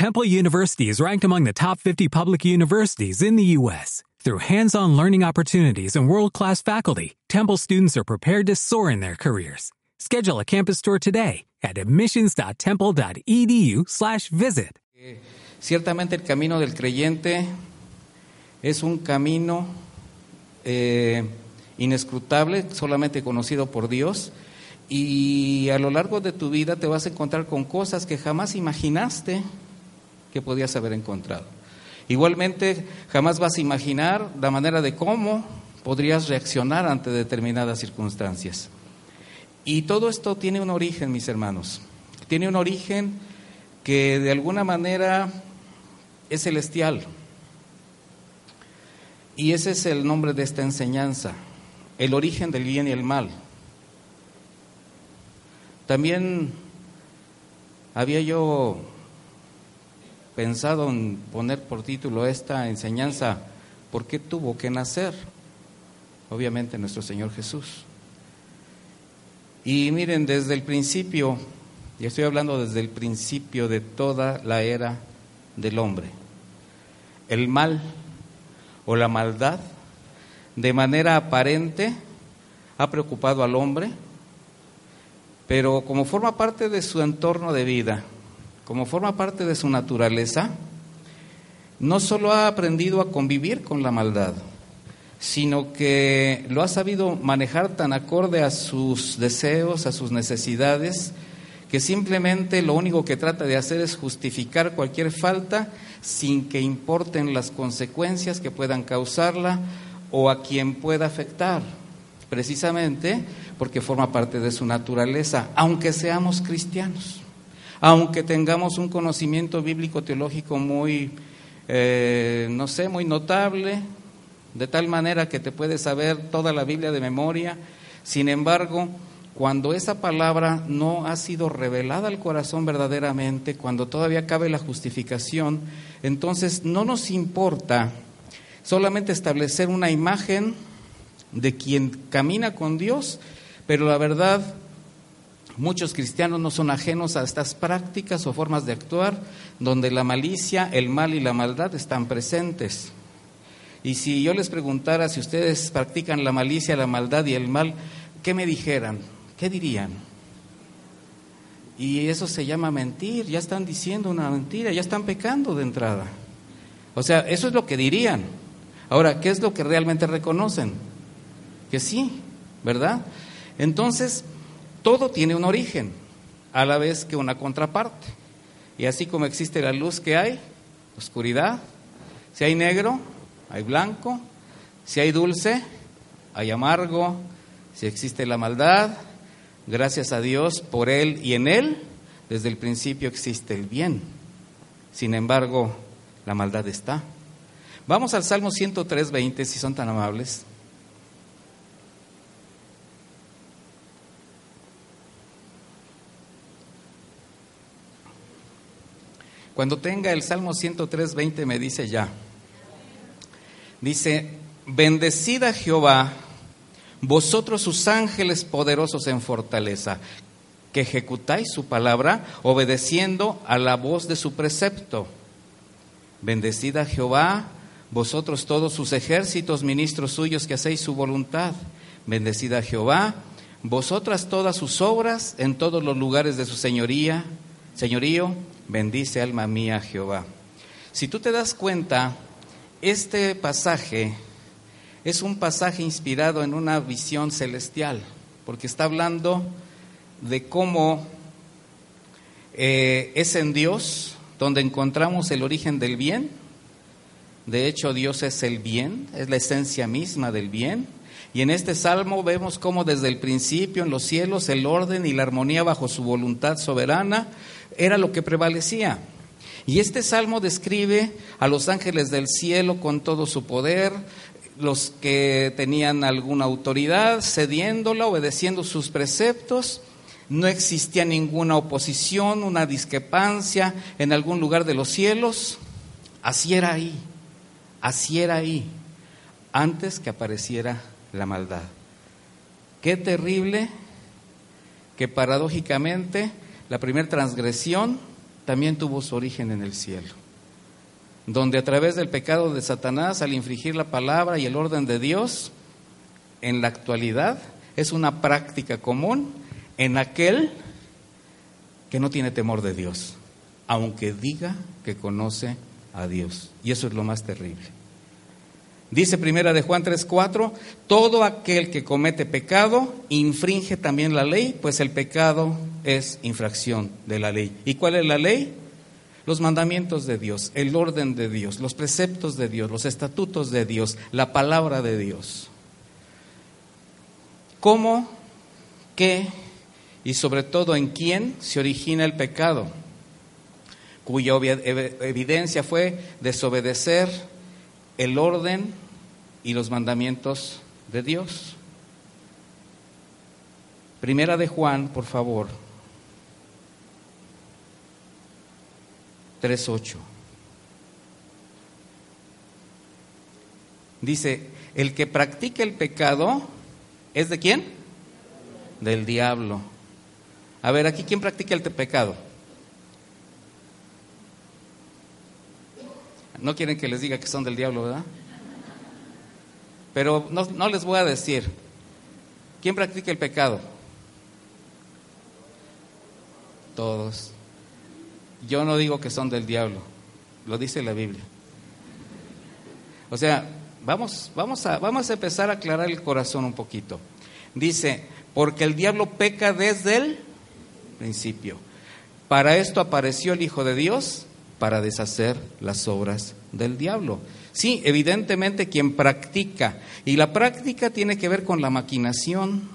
Temple University is ranked among the top 50 public universities in the U.S. Through hands-on learning opportunities and world-class faculty, Temple students are prepared to soar in their careers. Schedule a campus tour today at admissions.temple.edu/visit. Ciertamente el camino del creyente es un camino eh, inescrutable, solamente conocido por Dios, y a lo largo de tu vida te vas a encontrar con cosas que jamás imaginaste que podías haber encontrado. Igualmente, jamás vas a imaginar la manera de cómo podrías reaccionar ante determinadas circunstancias. Y todo esto tiene un origen, mis hermanos. Tiene un origen que de alguna manera es celestial. Y ese es el nombre de esta enseñanza, el origen del bien y el mal. También había yo pensado en poner por título esta enseñanza, ¿por qué tuvo que nacer? Obviamente nuestro Señor Jesús. Y miren, desde el principio, y estoy hablando desde el principio de toda la era del hombre, el mal o la maldad, de manera aparente, ha preocupado al hombre, pero como forma parte de su entorno de vida, como forma parte de su naturaleza, no solo ha aprendido a convivir con la maldad, sino que lo ha sabido manejar tan acorde a sus deseos, a sus necesidades, que simplemente lo único que trata de hacer es justificar cualquier falta sin que importen las consecuencias que puedan causarla o a quien pueda afectar, precisamente porque forma parte de su naturaleza, aunque seamos cristianos, aunque tengamos un conocimiento bíblico teológico muy, eh, no sé, muy notable, de tal manera que te puedes saber toda la Biblia de memoria, sin embargo, cuando esa palabra no ha sido revelada al corazón verdaderamente, cuando todavía cabe la justificación, entonces no nos importa solamente establecer una imagen de quien camina con Dios, pero la verdad, muchos cristianos no son ajenos a estas prácticas o formas de actuar donde la malicia, el mal y la maldad están presentes. Y si yo les preguntara si ustedes practican la malicia, la maldad y el mal, ¿qué me dijeran? ¿Qué dirían? Y eso se llama mentir, ya están diciendo una mentira, ya están pecando de entrada. O sea, eso es lo que dirían. Ahora, ¿qué es lo que realmente reconocen? Que sí, ¿verdad? Entonces, todo tiene un origen, a la vez que una contraparte. Y así como existe la luz que hay, oscuridad, si hay negro, hay blanco, si hay dulce, hay amargo, si existe la maldad, Gracias a Dios por Él y en Él, desde el principio existe el bien. Sin embargo, la maldad está. Vamos al Salmo 103, 20, si son tan amables. Cuando tenga el Salmo 103, 20 me dice ya. Dice, bendecida Jehová vosotros sus ángeles poderosos en fortaleza, que ejecutáis su palabra obedeciendo a la voz de su precepto. Bendecida Jehová, vosotros todos sus ejércitos, ministros suyos que hacéis su voluntad. Bendecida Jehová, vosotras todas sus obras en todos los lugares de su señoría. Señorío, bendice alma mía Jehová. Si tú te das cuenta, este pasaje es un pasaje inspirado en una visión celestial, porque está hablando de cómo eh, es en Dios donde encontramos el origen del bien. De hecho, Dios es el bien, es la esencia misma del bien. Y en este salmo vemos cómo desde el principio en los cielos el orden y la armonía bajo su voluntad soberana era lo que prevalecía. Y este salmo describe a los ángeles del cielo con todo su poder, los que tenían alguna autoridad, cediéndola, obedeciendo sus preceptos. No existía ninguna oposición, una discrepancia en algún lugar de los cielos. Así era ahí, así era ahí, antes que apareciera la maldad. Qué terrible que paradójicamente la primera transgresión también tuvo su origen en el cielo, donde a través del pecado de Satanás, al infringir la palabra y el orden de Dios, en la actualidad es una práctica común en aquel que no tiene temor de Dios, aunque diga que conoce a Dios. Y eso es lo más terrible. Dice primera de Juan 3:4, todo aquel que comete pecado infringe también la ley, pues el pecado es infracción de la ley. ¿Y cuál es la ley? Los mandamientos de Dios, el orden de Dios, los preceptos de Dios, los estatutos de Dios, la palabra de Dios. ¿Cómo, qué y sobre todo en quién se origina el pecado? Cuya evidencia fue desobedecer el orden y los mandamientos de Dios. Primera de Juan, por favor. 3.8. Dice, el que practica el pecado es de quién? Del diablo. A ver, aquí, ¿quién practica el pecado? No quieren que les diga que son del diablo, ¿verdad? Pero no, les voy a decir. ¿Quién practica el pecado? Todos. Yo no digo que son del diablo, lo dice la Biblia. O sea, vamos, vamos, a, vamos a empezar a aclarar el corazón un poquito. Dice, porque el diablo peca desde el principio. Para esto apareció el Hijo de Dios para deshacer las obras del diablo. Sí, evidentemente quien practica, y la práctica tiene que ver con la maquinación,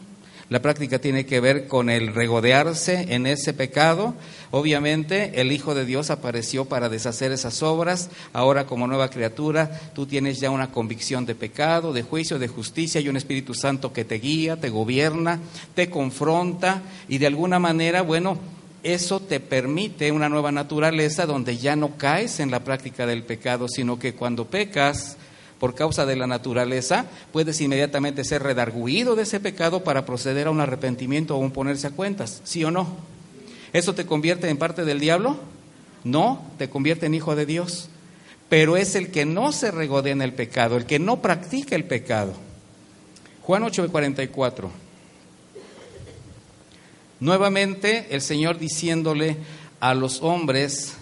la práctica tiene que ver con el regodearse en ese pecado. Obviamente el Hijo de Dios apareció para deshacer esas obras. Ahora como nueva criatura tú tienes ya una convicción de pecado, de juicio, de justicia y un Espíritu Santo que te guía, te gobierna, te confronta y de alguna manera, bueno, eso te permite una nueva naturaleza donde ya no caes en la práctica del pecado, sino que cuando pecas por causa de la naturaleza, puedes inmediatamente ser redarguido de ese pecado para proceder a un arrepentimiento o un ponerse a cuentas, ¿sí o no? ¿Eso te convierte en parte del diablo? No, te convierte en hijo de Dios. Pero es el que no se regodea en el pecado, el que no practica el pecado. Juan 8:44. Nuevamente el Señor diciéndole a los hombres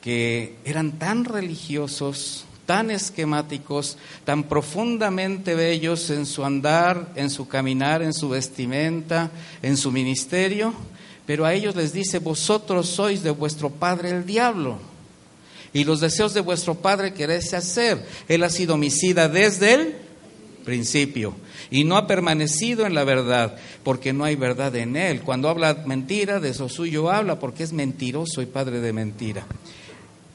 que eran tan religiosos, tan esquemáticos, tan profundamente bellos en su andar, en su caminar, en su vestimenta, en su ministerio, pero a ellos les dice, vosotros sois de vuestro padre el diablo, y los deseos de vuestro padre queréis hacer. Él ha sido homicida desde el principio y no ha permanecido en la verdad, porque no hay verdad en él. Cuando habla mentira, de eso suyo habla, porque es mentiroso y padre de mentira.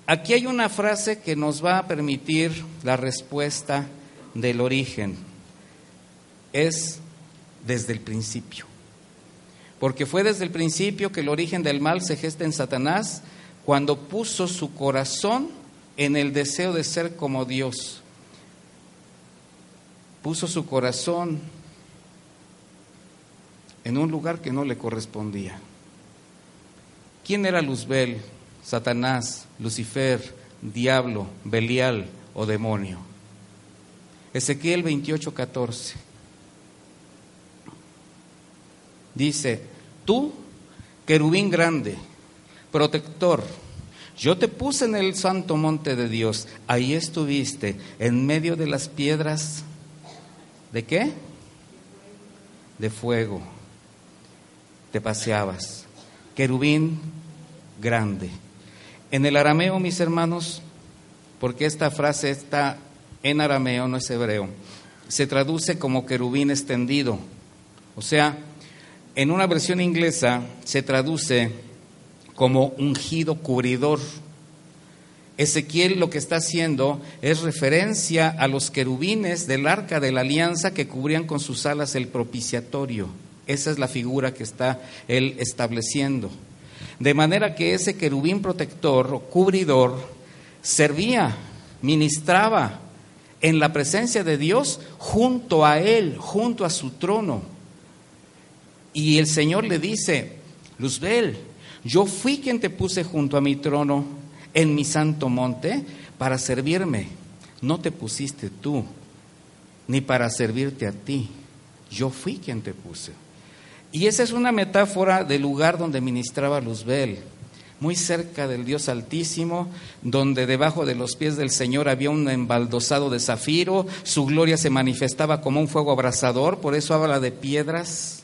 Aquí hay una frase que nos va a permitir la respuesta del origen. Es desde el principio. Porque fue desde el principio que el origen del mal se gesta en Satanás cuando puso su corazón en el deseo de ser como Dios puso su corazón en un lugar que no le correspondía. ¿Quién era Luzbel, Satanás, Lucifer, diablo, Belial o demonio? Ezequiel 28, 14. Dice, tú, querubín grande, protector, yo te puse en el santo monte de Dios, ahí estuviste, en medio de las piedras ¿De qué? De fuego. Te paseabas. Querubín grande. En el arameo, mis hermanos, porque esta frase está en arameo, no es hebreo, se traduce como querubín extendido. O sea, en una versión inglesa se traduce como ungido cubridor. Ezequiel lo que está haciendo es referencia a los querubines del arca de la alianza que cubrían con sus alas el propiciatorio. Esa es la figura que está él estableciendo. De manera que ese querubín protector o cubridor servía, ministraba en la presencia de Dios junto a él, junto a su trono. Y el Señor le dice, Luzbel, Yo fui quien te puse junto a mi trono en mi santo monte para servirme. No te pusiste tú, ni para servirte a ti. Yo fui quien te puse. Y esa es una metáfora del lugar donde ministraba Luzbel, muy cerca del Dios Altísimo, donde debajo de los pies del Señor había un embaldosado de zafiro, su gloria se manifestaba como un fuego abrasador, por eso habla de piedras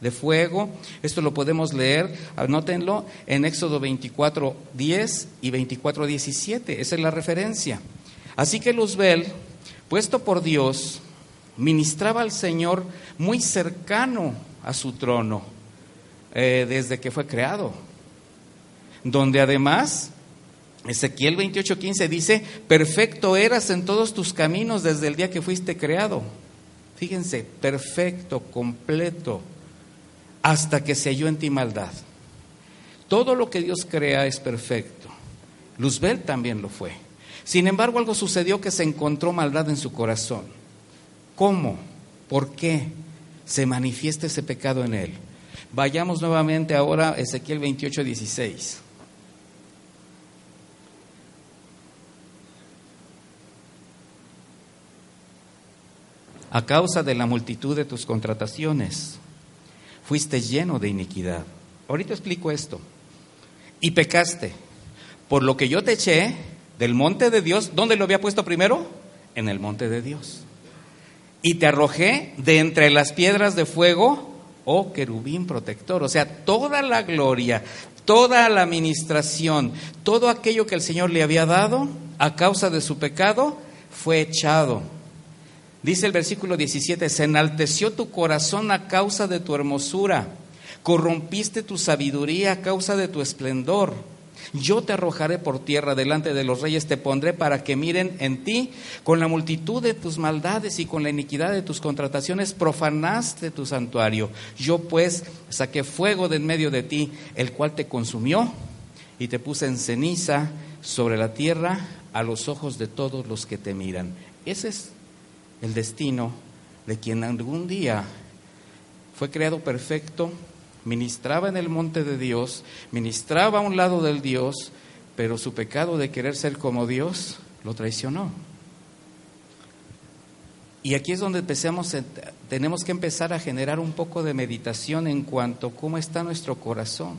de fuego. Esto lo podemos leer, anótenlo, en Éxodo 24, 10 y 24, 17. Esa es la referencia. Así que Luzbel, puesto por Dios, ministraba al Señor muy cercano a su trono eh, desde que fue creado. Donde además Ezequiel 28:15 dice, perfecto eras en todos tus caminos desde el día que fuiste creado. Fíjense, perfecto, completo, hasta que se halló en ti maldad. Todo lo que Dios crea es perfecto. Luzbel también lo fue. Sin embargo, algo sucedió que se encontró maldad en su corazón. ¿Cómo? ¿Por qué se manifiesta ese pecado en él? Vayamos nuevamente ahora a Ezequiel 28, 16. A causa de la multitud de tus contrataciones, fuiste lleno de iniquidad. Ahorita explico esto. Y pecaste, por lo que yo te eché del monte de Dios. ¿Dónde lo había puesto primero? En el monte de Dios. Y te arrojé de entre las piedras de fuego, oh querubín protector. O sea, toda la gloria, toda la administración, todo aquello que el Señor le había dado a causa de su pecado, fue echado Dice el versículo 17, se enalteció tu corazón a causa de tu hermosura, corrompiste tu sabiduría a causa de tu esplendor. Yo te arrojaré por tierra delante de los reyes, te pondré para que miren en ti. Con la multitud de tus maldades y con la iniquidad de tus contrataciones profanaste tu santuario. Yo pues saqué fuego de en medio de ti, el cual te consumió y te puse en ceniza sobre la tierra a los ojos de todos los que te miran. Ese es el destino de quien algún día fue creado perfecto, ministraba en el monte de Dios, ministraba a un lado del Dios, pero su pecado de querer ser como Dios lo traicionó. Y aquí es donde empecemos, tenemos que empezar a generar un poco de meditación en cuanto a cómo está nuestro corazón.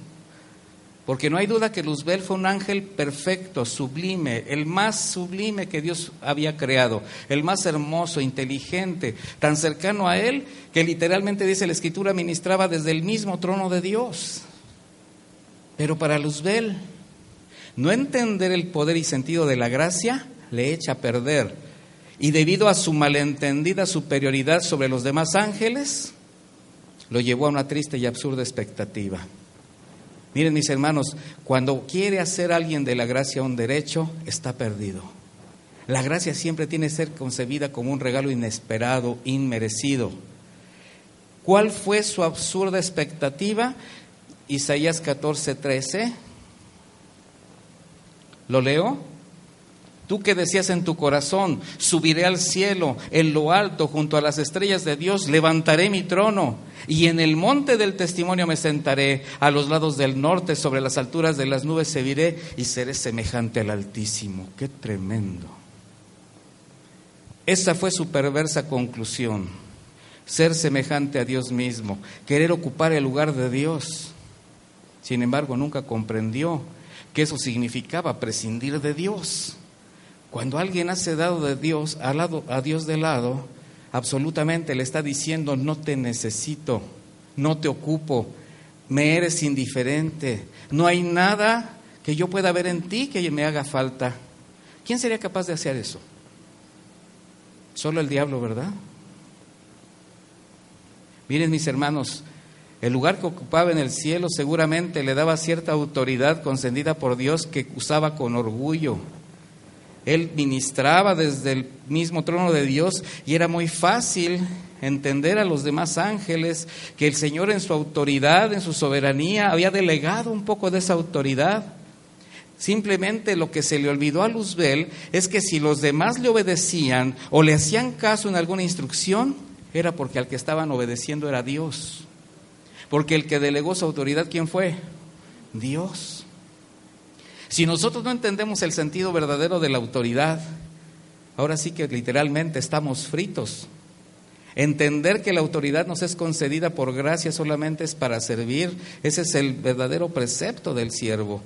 Porque no hay duda que Luzbel fue un ángel perfecto, sublime, el más sublime que Dios había creado, el más hermoso, inteligente, tan cercano a él que literalmente dice la escritura ministraba desde el mismo trono de Dios. Pero para Luzbel, no entender el poder y sentido de la gracia le echa a perder. Y debido a su malentendida superioridad sobre los demás ángeles, lo llevó a una triste y absurda expectativa. Miren mis hermanos, cuando quiere hacer alguien de la gracia un derecho, está perdido. La gracia siempre tiene que ser concebida como un regalo inesperado, inmerecido. ¿Cuál fue su absurda expectativa? Isaías 14, 13. ¿Lo leo? Tú que decías en tu corazón, subiré al cielo, en lo alto, junto a las estrellas de Dios, levantaré mi trono, y en el monte del testimonio me sentaré, a los lados del norte, sobre las alturas de las nubes se y seré semejante al Altísimo. Qué tremendo. Esa fue su perversa conclusión, ser semejante a Dios mismo, querer ocupar el lugar de Dios. Sin embargo, nunca comprendió que eso significaba prescindir de Dios. Cuando alguien hace dado de Dios, al lado, a Dios de lado, absolutamente le está diciendo, no te necesito, no te ocupo, me eres indiferente, no hay nada que yo pueda ver en ti que me haga falta. ¿Quién sería capaz de hacer eso? Solo el diablo, ¿verdad? Miren mis hermanos, el lugar que ocupaba en el cielo seguramente le daba cierta autoridad concedida por Dios que usaba con orgullo él ministraba desde el mismo trono de Dios y era muy fácil entender a los demás ángeles que el Señor en su autoridad, en su soberanía, había delegado un poco de esa autoridad. Simplemente lo que se le olvidó a Luzbel es que si los demás le obedecían o le hacían caso en alguna instrucción, era porque al que estaban obedeciendo era Dios. Porque el que delegó su autoridad, ¿quién fue? Dios. Si nosotros no entendemos el sentido verdadero de la autoridad, ahora sí que literalmente estamos fritos. Entender que la autoridad nos es concedida por gracia solamente es para servir, ese es el verdadero precepto del siervo.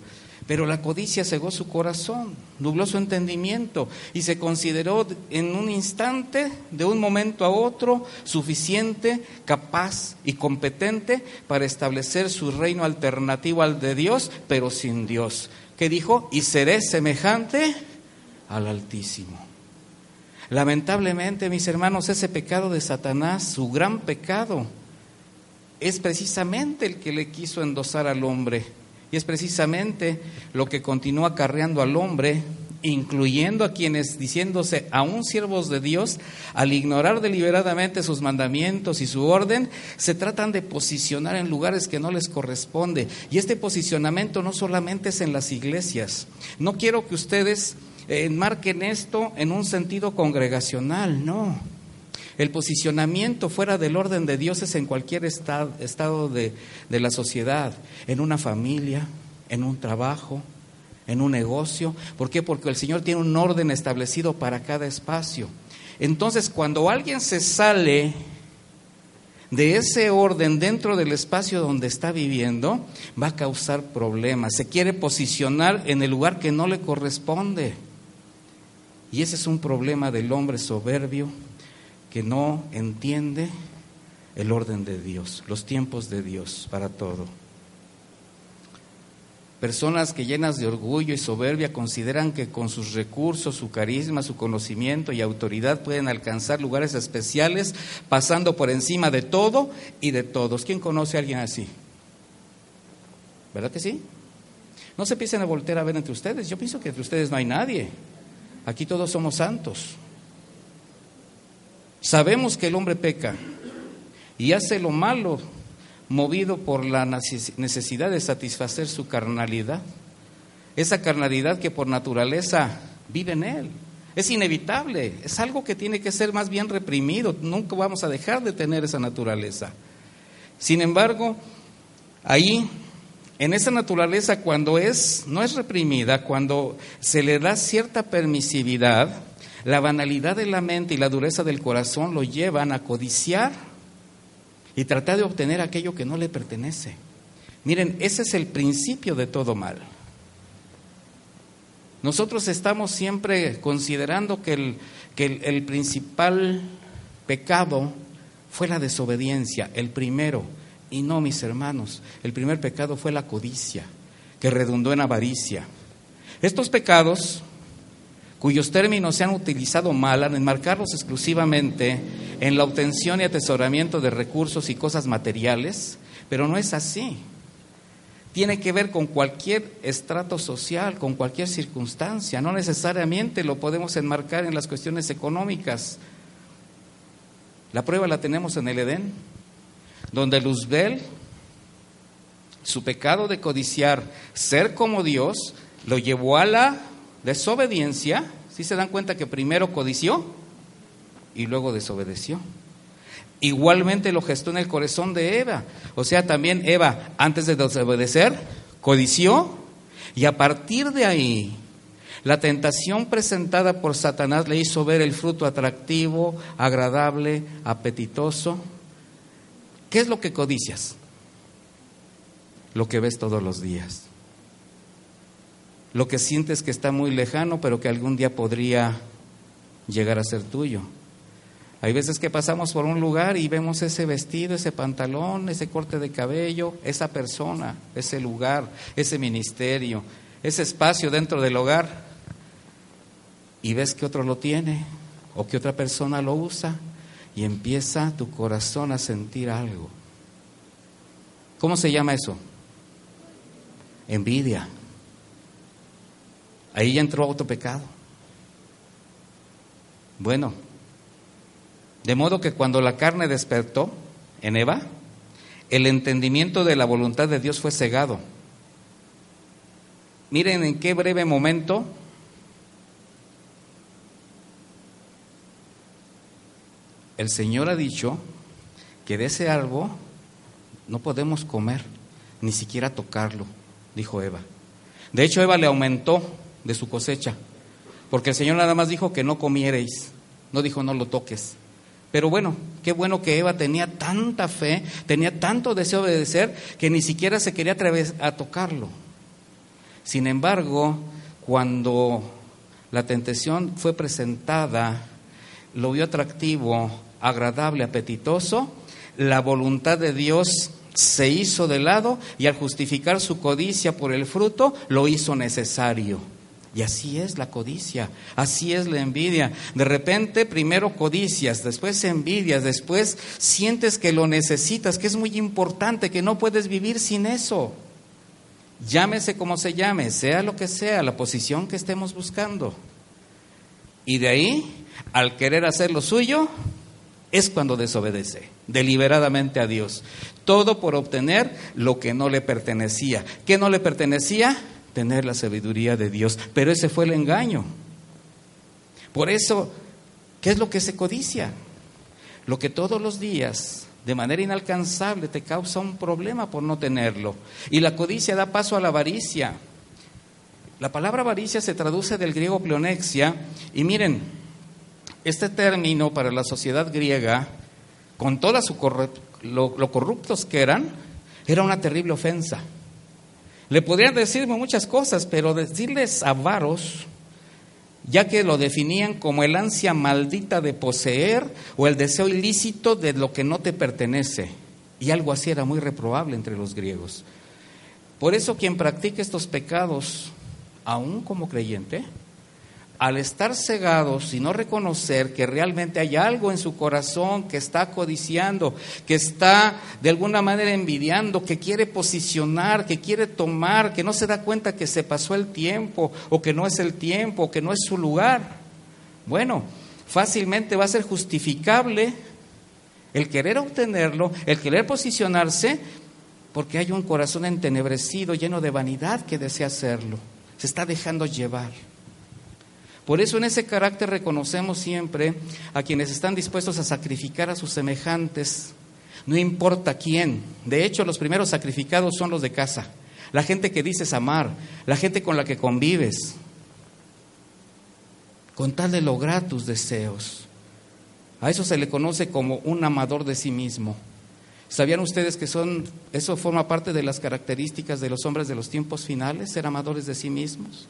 Pero la codicia cegó su corazón, nubló su entendimiento y se consideró en un instante, de un momento a otro, suficiente, capaz y competente para establecer su reino alternativo al de Dios, pero sin Dios. ¿Qué dijo? Y seré semejante al Altísimo. Lamentablemente, mis hermanos, ese pecado de Satanás, su gran pecado, es precisamente el que le quiso endosar al hombre y es precisamente lo que continúa acarreando al hombre, incluyendo a quienes, diciéndose aún siervos de Dios, al ignorar deliberadamente sus mandamientos y su orden, se tratan de posicionar en lugares que no les corresponde. Y este posicionamiento no solamente es en las iglesias. No quiero que ustedes enmarquen esto en un sentido congregacional, no. El posicionamiento fuera del orden de Dios es en cualquier estado, de, de la sociedad, en una familia, en un trabajo, en un negocio. ¿Por qué? Porque el Señor tiene un orden establecido para cada espacio. Entonces, cuando alguien se sale de ese orden dentro del espacio donde está viviendo, va a causar problemas. Se quiere posicionar en el lugar que no le corresponde. Y ese es un problema del hombre soberbio que no entiende el orden de Dios, los tiempos de Dios para todo. Personas que llenas de orgullo y soberbia consideran que con sus recursos, su carisma, su conocimiento y autoridad pueden alcanzar lugares especiales pasando por encima de todo y de todos. ¿Quién conoce a alguien así? ¿Verdad que sí? No se empiecen a voltear a ver entre ustedes. Yo pienso que entre ustedes no hay nadie. Aquí todos somos santos. Sabemos que el hombre peca y hace lo malo movido por la necesidad de satisfacer su carnalidad. Esa carnalidad que por naturaleza vive en él. Es inevitable, es algo que tiene que ser más bien reprimido. Nunca vamos a dejar de tener esa naturaleza. Sin embargo, ahí, en esa naturaleza, cuando es, no es reprimida, cuando se le da cierta permisividad, la banalidad de la mente y la dureza del corazón lo llevan a codiciar y tratar de obtener aquello que no le pertenece. Miren, ese es el principio de todo mal. Nosotros estamos siempre considerando que el, que el, principal pecado fue la desobediencia, el primero. Y no, mis hermanos, el primer pecado fue la codicia, que redundó en avaricia. Estos pecados cuyos términos se han utilizado mal al enmarcarlos exclusivamente en la obtención y atesoramiento de recursos y cosas materiales, pero no es así. Tiene que ver con cualquier estrato social, con cualquier circunstancia, no necesariamente lo podemos enmarcar en las cuestiones económicas. La prueba la tenemos en el Edén, donde Luzbel, su pecado de codiciar ser como Dios, lo llevó a la desobediencia, si se dan cuenta que primero codició y luego desobedeció. Igualmente lo gestó en el corazón de Eva. O sea, también Eva, antes de desobedecer, codició y a partir de ahí, la tentación presentada por Satanás le hizo ver el fruto atractivo, agradable, apetitoso. ¿Qué es lo que codicias? Lo que ves todos los días lo que sientes que está muy lejano, pero que algún día podría llegar a ser tuyo. Hay veces que pasamos por un lugar y vemos ese vestido, ese pantalón, ese corte de cabello, esa persona, ese lugar, ese ministerio, ese espacio dentro del hogar, y ves que otro lo tiene o que otra persona lo usa y empieza tu corazón a sentir algo. ¿Cómo se llama eso? Envidia. Ahí ya entró otro pecado. Bueno, de modo que cuando la carne despertó en Eva, el entendimiento de la voluntad de Dios fue cegado. Miren en qué breve momento el Señor ha dicho que de ese árbol no podemos comer, ni siquiera tocarlo, dijo Eva. De hecho, Eva le aumentó de su cosecha, porque el Señor nada más dijo que no comiereis, no dijo no lo toques. Pero bueno, qué bueno que Eva tenía tanta fe, tenía tanto deseo de obedecer, que ni siquiera se quería atrever a tocarlo. Sin embargo, cuando la tentación fue presentada, lo vio atractivo, agradable, apetitoso, la voluntad de Dios se hizo de lado y al justificar su codicia por el fruto, lo hizo necesario. Y así es la codicia, así es la envidia. De repente, primero codicias, después envidias, después sientes que lo necesitas, que es muy importante, que no puedes vivir sin eso. Llámese como se llame, sea lo que sea, la posición que estemos buscando. Y de ahí, al querer hacer lo suyo, es cuando desobedece deliberadamente a Dios. Todo por obtener lo que no le pertenecía. ¿Qué no le pertenecía? Tener la sabiduría de Dios. Pero ese fue el engaño. Por eso, ¿qué es lo que se codicia? Lo que todos los días, de manera inalcanzable, te causa un problema por no tenerlo. Y la codicia da paso a la avaricia. La palabra avaricia se traduce del griego pleonexia. Y miren, este término para la sociedad griega, con toda su lo, lo corruptos que eran, era una terrible ofensa. Le podrían decirme muchas cosas, pero decirles avaros, ya que lo definían como el ansia maldita de poseer o el deseo ilícito de lo que no te pertenece. Y algo así era muy reprobable entre los griegos. Por eso quien practica estos pecados, aún como creyente, al estar cegados y no reconocer que realmente hay algo en su corazón que está codiciando, que está de alguna manera envidiando, que quiere posicionar, que quiere tomar, que no se da cuenta que se pasó el tiempo o que no es el tiempo, o que no es su lugar, bueno, fácilmente va a ser justificable el querer obtenerlo, el querer posicionarse, porque hay un corazón entenebrecido, lleno de vanidad que desea hacerlo. Se está dejando llevar. Por eso en ese carácter reconocemos siempre a quienes están dispuestos a sacrificar a sus semejantes, no importa quién. De hecho, los primeros sacrificados son los de casa, la gente que dices amar, la gente con la que convives, con tal de lograr tus deseos. A eso se le conoce como un amador de sí mismo. ¿Sabían ustedes que son, eso forma parte de las características de los hombres de los tiempos finales, ser amadores de sí mismos?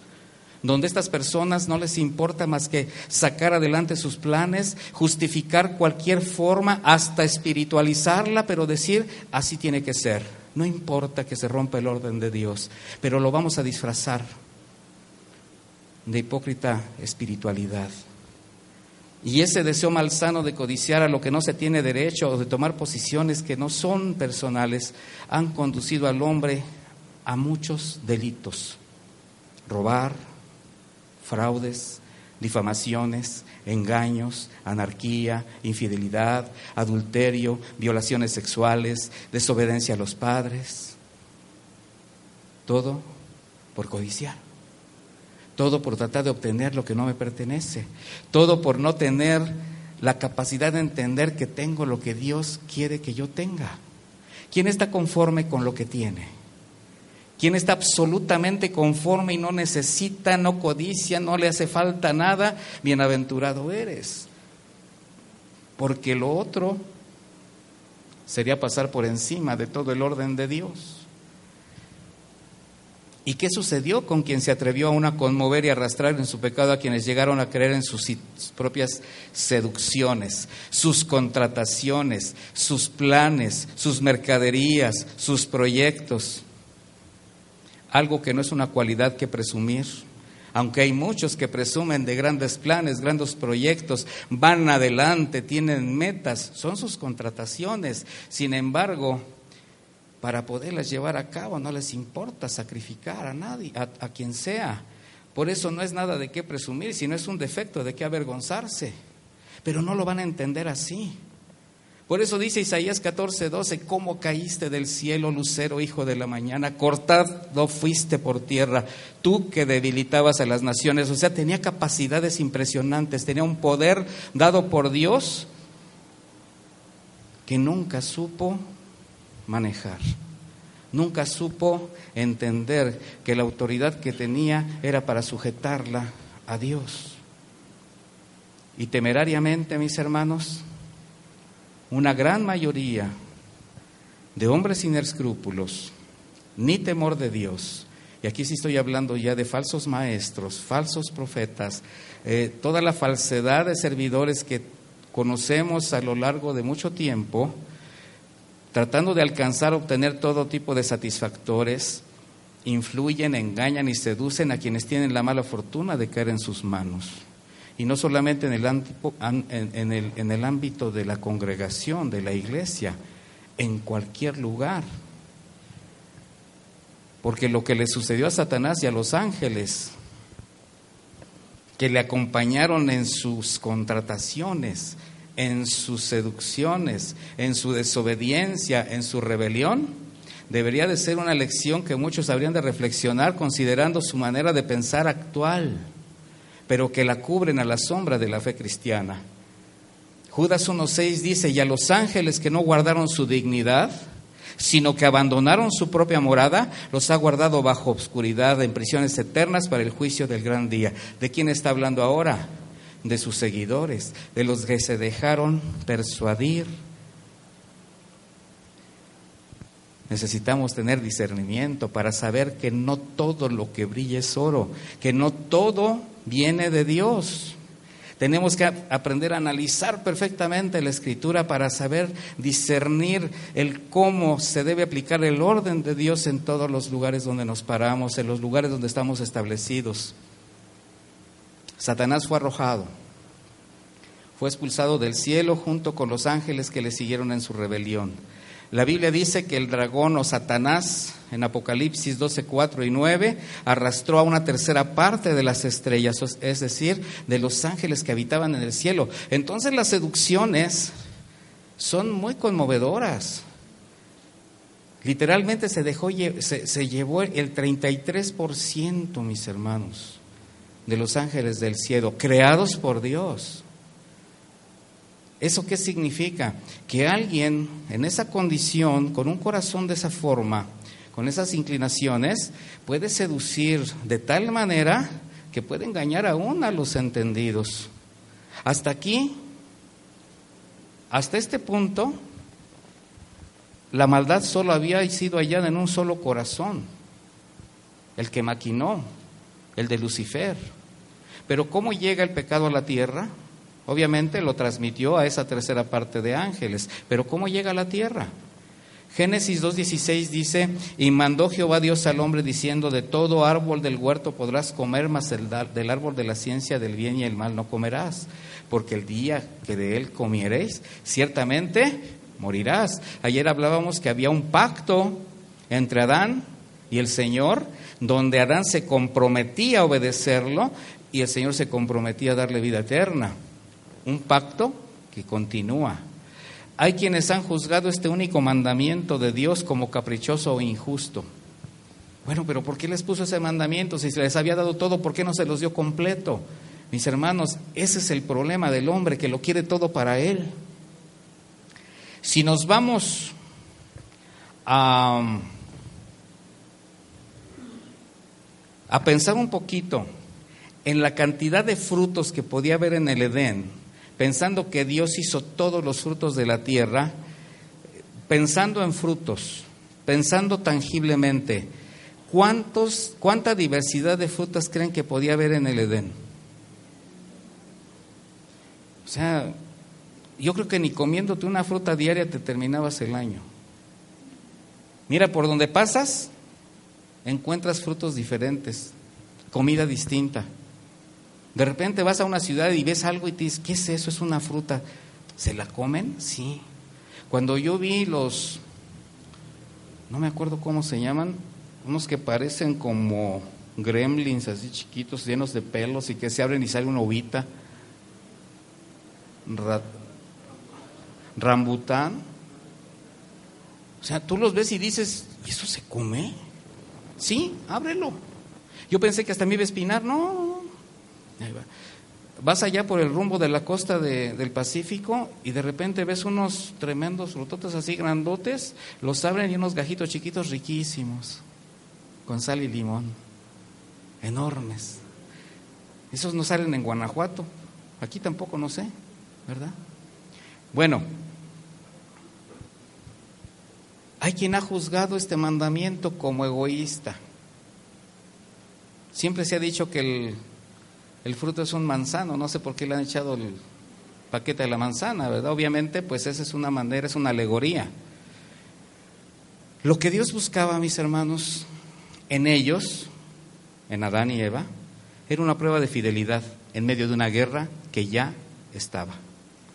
Donde estas personas no les importa más que sacar adelante sus planes, justificar cualquier forma, hasta espiritualizarla, pero decir, así tiene que ser. No importa que se rompa el orden de Dios, pero lo vamos a disfrazar de hipócrita espiritualidad. Y ese deseo malsano de codiciar a lo que no se tiene derecho o de tomar posiciones que no son personales han conducido al hombre a muchos delitos. Robar, fraudes, difamaciones, engaños, anarquía, infidelidad, adulterio, violaciones sexuales, desobediencia a los padres. Todo por codiciar. Todo por tratar de obtener lo que no me pertenece. Todo por no tener la capacidad de entender que tengo lo que Dios quiere que yo tenga. ¿Quién está conforme con lo que tiene? Quien está absolutamente conforme y no necesita, no codicia, no le hace falta nada, bienaventurado eres. Porque lo otro sería pasar por encima de todo el orden de Dios. ¿Y qué sucedió con quien se atrevió a una conmover y arrastrar en su pecado a quienes llegaron a creer en sus propias seducciones, sus contrataciones, sus planes, sus mercaderías, sus proyectos? Algo que no es una cualidad que presumir. Aunque hay muchos que presumen de grandes planes, grandes proyectos, van adelante, tienen metas, son sus contrataciones. Sin embargo, para poderlas llevar a cabo no les importa sacrificar a nadie, a, quien sea. Por eso no es nada de qué presumir, sino es un defecto de qué avergonzarse. Pero no lo van a entender así. Por eso dice Isaías 14, 12, ¿cómo caíste del cielo, lucero, hijo de la mañana? Cortado fuiste por tierra, tú que debilitabas a las naciones. O sea, tenía capacidades impresionantes, tenía un poder dado por Dios que nunca supo manejar. nunca supo entender que la autoridad que tenía era para sujetarla a Dios. Y temerariamente, mis hermanos, una gran mayoría de hombres sin escrúpulos, ni temor de Dios, y aquí sí estoy hablando ya de falsos maestros, falsos profetas, eh, toda la falsedad de servidores que conocemos a lo largo de mucho tiempo, tratando de alcanzar, obtener todo tipo de satisfactores, influyen, engañan y seducen a quienes tienen la mala fortuna de caer en sus manos. Y no solamente en el, en el ámbito de la congregación, de la iglesia, en cualquier lugar. Porque lo que le sucedió a Satanás y a los ángeles, que le acompañaron en sus contrataciones, en sus seducciones, en su desobediencia, en su rebelión, debería de ser una lección que muchos habrían de reflexionar considerando su manera de pensar actual pero que la cubren a la sombra de la fe cristiana. Judas 1.6 dice, y a los ángeles que no guardaron su dignidad, sino que abandonaron su propia morada, los ha guardado bajo obscuridad en prisiones eternas para el juicio del gran día. ¿De quién está hablando ahora? De sus seguidores, de los que se dejaron persuadir. Necesitamos tener discernimiento para saber que no todo lo que brilla es oro, que no todo viene de Dios. Tenemos que aprender a analizar perfectamente la escritura para saber discernir el cómo se debe aplicar el orden de Dios en todos los lugares donde nos paramos, en los lugares donde estamos establecidos. Satanás fue arrojado, fue expulsado del cielo junto con los ángeles que le siguieron en su rebelión. La Biblia dice que el dragón o Satanás, en Apocalipsis 12, 4 y 9, arrastró a una tercera parte de las estrellas, es decir, de los ángeles que habitaban en el cielo. Entonces las seducciones son muy conmovedoras. Literalmente se, dejó, se, se llevó el 33%, mis hermanos, de los ángeles del cielo, creados por Dios. ¿Eso qué significa? Que alguien en esa condición, con un corazón de esa forma, con esas inclinaciones, puede seducir de tal manera que puede engañar aún a los entendidos. Hasta aquí, hasta este punto, la maldad solo había sido hallada en un solo corazón, el que maquinó, el de Lucifer. Pero ¿cómo llega el pecado a la tierra? Obviamente lo transmitió a esa tercera parte de ángeles, pero ¿cómo llega a la tierra? Génesis 2.16 dice, y mandó Jehová Dios al hombre diciendo, de todo árbol del huerto podrás comer, mas del árbol de la ciencia del bien y el mal no comerás, porque el día que de él comiereis, ciertamente morirás. Ayer hablábamos que había un pacto entre Adán y el Señor, donde Adán se comprometía a obedecerlo y el Señor se comprometía a darle vida eterna un pacto que continúa. Hay quienes han juzgado este único mandamiento de Dios como caprichoso o injusto. Bueno, pero ¿por qué les puso ese mandamiento? Si se les había dado todo, ¿por qué no se los dio completo? Mis hermanos, ese es el problema del hombre, que lo quiere todo para él. Si nos vamos a, a pensar un poquito en la cantidad de frutos que podía haber en el Edén, pensando que Dios hizo todos los frutos de la tierra, pensando en frutos, pensando tangiblemente, ¿cuántos, ¿cuánta diversidad de frutas creen que podía haber en el Edén? O sea, yo creo que ni comiéndote una fruta diaria te terminabas el año. Mira, por donde pasas, encuentras frutos diferentes, comida distinta. De repente vas a una ciudad y ves algo y te dices, ¿qué es eso? Es una fruta. ¿Se la comen? Sí. Cuando yo vi los, no me acuerdo cómo se llaman, unos que parecen como gremlins así chiquitos, llenos de pelos y que se abren y sale una ovita. rambután. O sea, tú los ves y dices, ¿y eso se come? Sí, ábrelo. Yo pensé que hasta me iba a espinar. No, vas allá por el rumbo de la costa del Pacífico y de repente ves unos tremendos frutotes así grandotes, los abren y unos gajitos chiquitos riquísimos, con sal y limón, enormes. Esos no salen en Guanajuato, aquí tampoco no sé, ¿verdad? Bueno, hay quien ha juzgado este mandamiento como egoísta. Siempre se ha dicho que el el fruto es un manzano, no sé por qué le han echado el paquete de la manzana, ¿verdad? Obviamente, pues esa es una manera, es una alegoría. Lo que Dios buscaba, mis hermanos, en ellos, en Adán y Eva, era una prueba de fidelidad en medio de una guerra que ya estaba,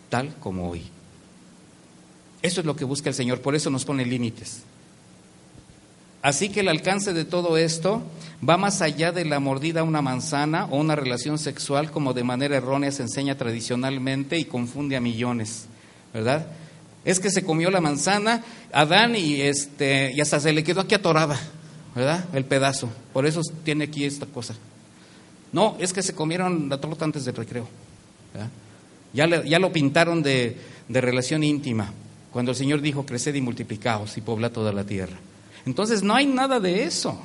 tal como hoy. Eso es lo que busca el Señor, por eso nos pone límites. Así que el alcance de todo esto va más allá de la mordida a una manzana o una relación sexual como de manera errónea se enseña tradicionalmente y confunde a millones, ¿verdad? Es que se comió la manzana Adán y este y hasta se le quedó aquí atorada, ¿verdad? El pedazo. Por eso tiene aquí esta cosa. No, es que se comieron la torta antes del recreo. Ya, ya lo pintaron de, de relación íntima, cuando el Señor dijo, creced y multiplicaos y pobla toda la tierra. Entonces no hay nada de eso.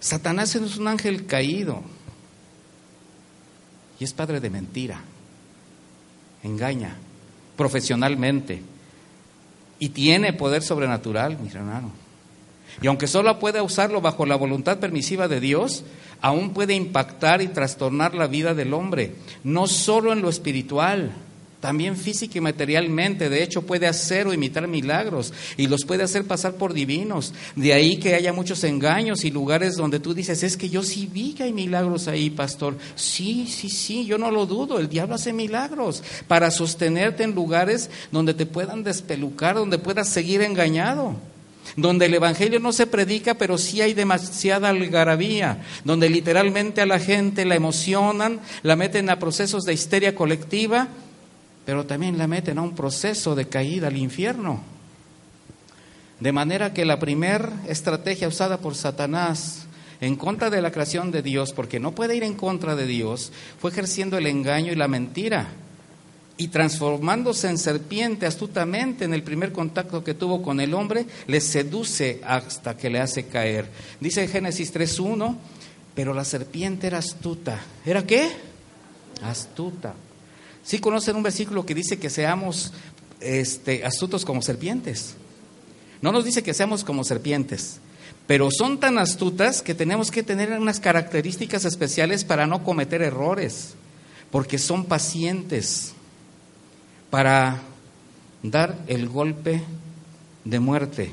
Satanás es un ángel caído y es padre de mentira. Engaña profesionalmente y tiene poder sobrenatural, mi hermano. Y aunque solo puede usarlo bajo la voluntad permisiva de Dios, aún puede impactar y trastornar la vida del hombre, no solo en lo espiritual, también física y materialmente. De hecho, puede hacer o imitar milagros y los puede hacer pasar por divinos. De ahí que haya muchos engaños y lugares donde tú dices, es que yo sí vi que hay milagros ahí, pastor. Sí, sí, sí, yo no lo dudo. El diablo hace milagros para sostenerte en lugares donde te puedan despelucar, donde puedas seguir engañado donde el Evangelio no se predica, pero sí hay demasiada algarabía, donde literalmente a la gente la emocionan, la meten a procesos de histeria colectiva pero también la meten a un proceso de caída al infierno. De manera que la primera estrategia usada por Satanás en contra de la creación de Dios, porque no puede ir en contra de Dios, fue ejerciendo el engaño y la mentira y transformándose en serpiente astutamente en el primer contacto que tuvo con el hombre, le seduce hasta que le hace caer. Dice Génesis 3.1, pero la serpiente era astuta. ¿Era qué? Astuta. Sí conocen un versículo que dice que seamos este, astutos como serpientes. No nos dice que seamos como serpientes, pero son tan astutas que tenemos que tener unas características especiales para no cometer errores, porque son pacientes para dar el golpe de muerte.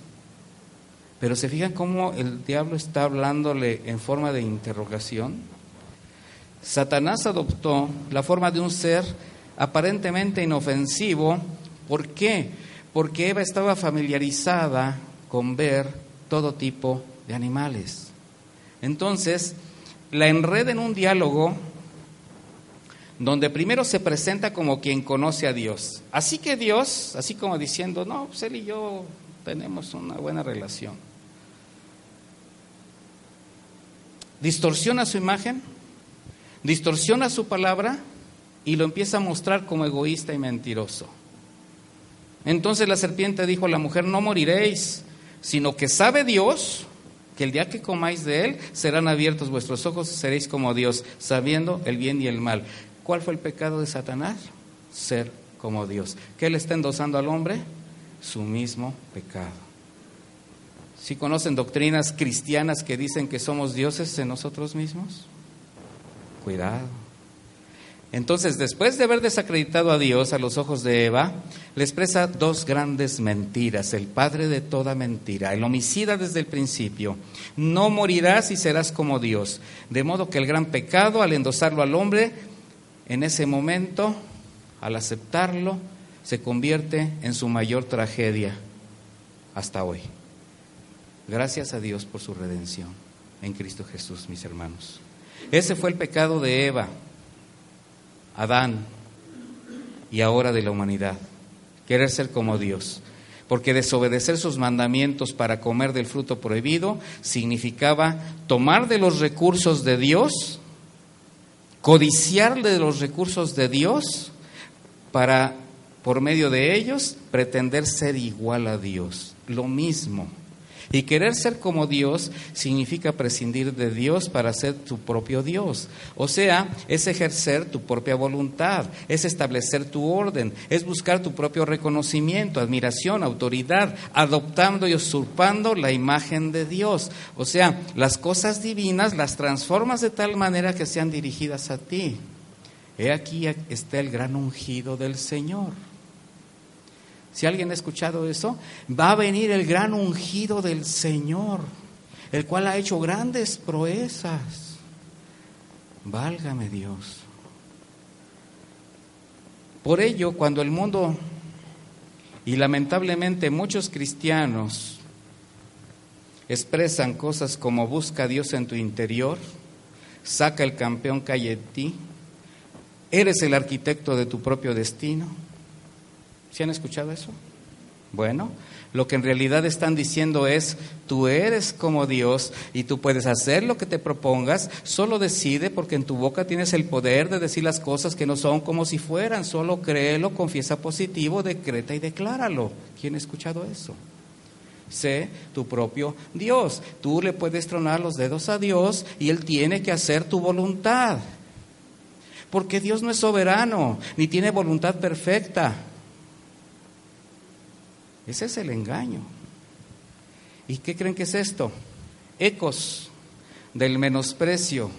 Pero se fijan cómo el diablo está hablándole en forma de interrogación. Satanás adoptó la forma de un ser aparentemente inofensivo. ¿Por qué? porque Eva estaba familiarizada con ver todo tipo de animales. Entonces, la enreda en un diálogo donde primero se presenta como quien conoce a Dios. Así que Dios, así como diciendo, no, pues él y yo tenemos una buena relación. Distorsiona su imagen, distorsiona su palabra y lo empieza a mostrar como egoísta y mentiroso. Entonces la serpiente dijo a la mujer, no moriréis, sino que sabe Dios que el día que comáis de él serán abiertos vuestros ojos y seréis como Dios, sabiendo el bien y el mal. ¿Cuál fue el pecado de Satanás? Ser como Dios. ¿Qué le está endosando al hombre? Su mismo pecado. Si conocen doctrinas cristianas que dicen que somos dioses en nosotros mismos, cuidado. Entonces, después de haber desacreditado a Dios a los ojos de Eva, le expresa dos grandes mentiras, el padre de toda mentira, el homicida desde el principio. No morirás y serás como Dios. De modo que el gran pecado, al endosarlo al hombre, en ese momento, al aceptarlo, se convierte en su mayor tragedia hasta hoy. Gracias a Dios por su redención en Cristo Jesús, mis hermanos. Ese fue el pecado de Eva, Adán y ahora de la humanidad. Querer ser como Dios. Porque desobedecer sus mandamientos para comer del fruto prohibido significaba tomar de los recursos de Dios, codiciar de los recursos de Dios para, por medio de ellos, pretender ser igual a Dios. Lo mismo. Y querer ser como Dios significa prescindir de Dios para ser tu propio Dios. O sea, es ejercer tu propia voluntad, es establecer tu orden, es buscar tu propio reconocimiento, admiración, autoridad, adoptando y usurpando la imagen de Dios. O sea, las cosas divinas las transformas de tal manera que sean dirigidas a ti. He aquí está el gran ungido del Señor. Si alguien ha escuchado eso, va a venir el gran ungido del Señor, el cual ha hecho grandes proezas. Válgame Dios. Por ello, cuando el mundo y lamentablemente muchos cristianos expresan cosas como busca a Dios en tu interior, saca el campeón que hay en ti, eres el arquitecto de tu propio destino, ¿Sí han escuchado eso? Bueno, lo que en realidad están diciendo es, tú eres como Dios y tú puedes hacer lo que te propongas, solo decide porque en tu boca tienes el poder de decir las cosas que no son como si fueran, solo créelo, confiesa positivo, decreta y decláralo. ¿Quién ha escuchado eso? Sé tu propio Dios. Tú le puedes tronar los dedos a Dios y Él tiene que hacer tu voluntad. Porque Dios no es soberano, ni tiene voluntad perfecta. Ese es el engaño. ¿Y qué creen que es esto? Ecos del menosprecio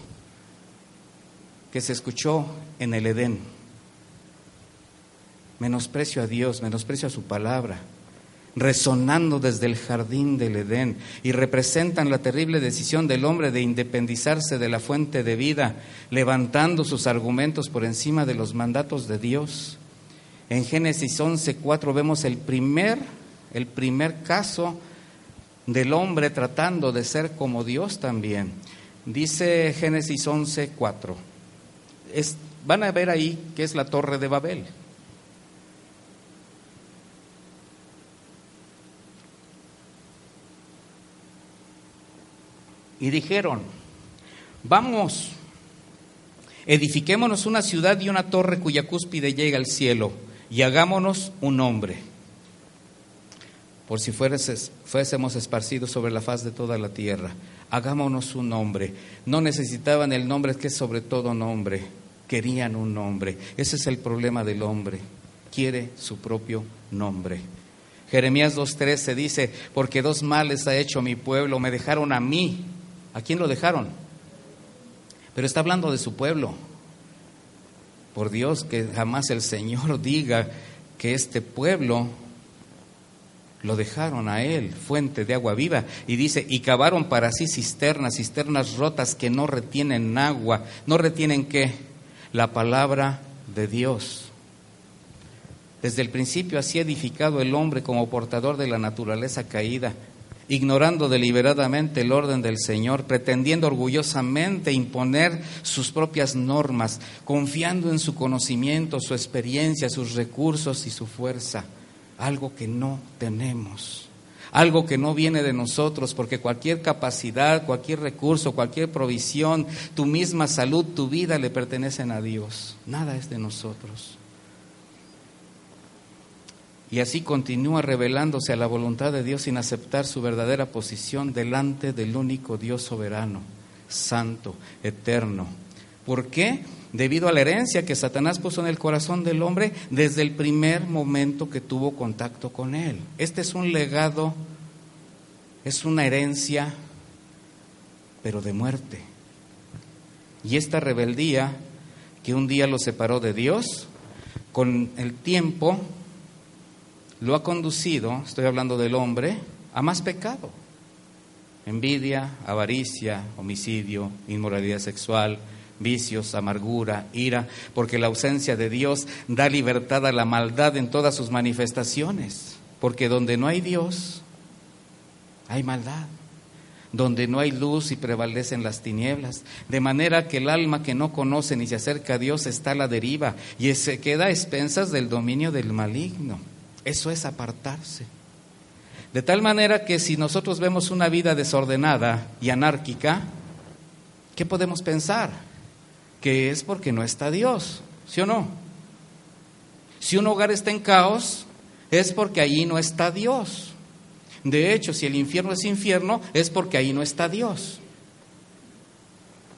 que se escuchó en el Edén. Menosprecio a Dios, menosprecio a su palabra, resonando desde el jardín del Edén y representan la terrible decisión del hombre de independizarse de la fuente de vida, levantando sus argumentos por encima de los mandatos de Dios. En Génesis 11:4 vemos el primer, el primer caso del hombre tratando de ser como Dios también. Dice Génesis 11:4. van a ver ahí que es la torre de Babel. Y dijeron, vamos, edifiquémonos una ciudad y una torre cuya cúspide llega al cielo y hagámonos un nombre, por si fuésemos esparcidos sobre la faz de toda la tierra. Hagámonos un nombre. No necesitaban el nombre que es sobre todo nombre, querían un nombre. Ese es el problema del hombre, quiere su propio nombre. Jeremías 2.13 dice, porque dos males ha hecho mi pueblo, me dejaron a mí. ¿A quién lo dejaron? Pero está hablando de su pueblo. Por Dios, que jamás el Señor diga que este pueblo lo dejaron a él, fuente de agua viva, y dice, y cavaron para sí cisternas, cisternas rotas que no retienen agua, no retienen qué? La palabra de Dios. Desde el principio así edificado el hombre como portador de la naturaleza caída, ignorando deliberadamente el orden del Señor, pretendiendo orgullosamente imponer sus propias normas, confiando en su conocimiento, su experiencia, sus recursos y su fuerza, algo que no tenemos, algo que no viene de nosotros, porque cualquier capacidad, cualquier recurso, cualquier provisión, tu misma salud, tu vida le pertenecen a Dios, nada es de nosotros y así continúa revelándose a la voluntad de Dios sin aceptar su verdadera posición delante del único Dios soberano, santo, eterno. ¿Por qué? Debido a la herencia que Satanás puso en el corazón del hombre desde el primer momento que tuvo contacto con él. Este es un legado, es una herencia, pero de muerte. Y esta rebeldía que un día lo separó de Dios, con el tiempo lo ha conducido, estoy hablando del hombre, a más pecado. Envidia, avaricia, homicidio, inmoralidad sexual, vicios, amargura, ira, porque la ausencia de Dios da libertad a la maldad en todas sus manifestaciones, porque donde no hay Dios, hay maldad donde no hay luz y prevalecen las tinieblas, de manera que el alma que no conoce ni se acerca a Dios está a la deriva y se queda a expensas del dominio del maligno. Eso es apartarse. De tal manera que si nosotros vemos una vida desordenada y anárquica, ¿qué podemos pensar? Que es porque no está Dios, ¿sí o no? Si un hogar está en caos, es porque allí no está Dios. De hecho, si el infierno es infierno, es porque ahí no está Dios.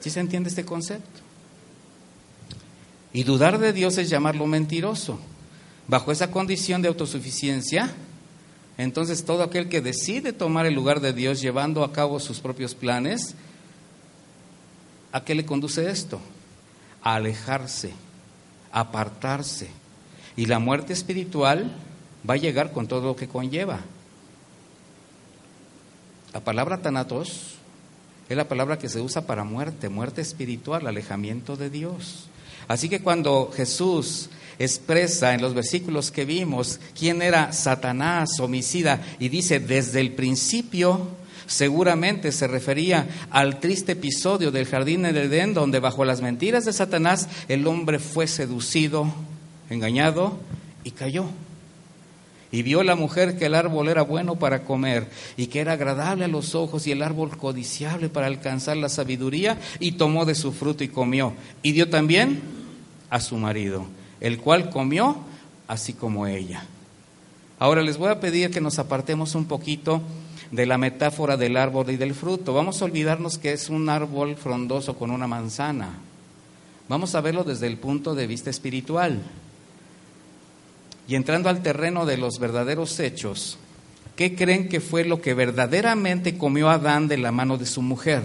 ¿Sí se entiende este concepto? Y dudar de Dios es llamarlo mentiroso. Bajo esa condición de autosuficiencia, entonces todo aquel que decide tomar el lugar de Dios llevando a cabo sus propios planes, ¿a qué le conduce esto? A alejarse, apartarse. Y la muerte espiritual va a llegar con todo lo que conlleva. La palabra tanatos es la palabra que se usa para muerte, muerte espiritual, alejamiento de Dios. Así que cuando Jesús expresa en los versículos que vimos quién era Satanás, homicida, y dice desde el principio, seguramente se refería al triste episodio del jardín del Edén, donde bajo las mentiras de Satanás el hombre fue seducido, engañado y cayó. Y vio la mujer que el árbol era bueno para comer y que era agradable a los ojos y el árbol codiciable para alcanzar la sabiduría y tomó de su fruto y comió. Y dio también a su marido, el cual comió así como ella. Ahora les voy a pedir que nos apartemos un poquito de la metáfora del árbol y del fruto. Vamos a olvidarnos que es un árbol frondoso con una manzana. Vamos a verlo desde el punto de vista espiritual. Y entrando al terreno de los verdaderos hechos, ¿qué creen que fue lo que verdaderamente comió Adán de la mano de su mujer?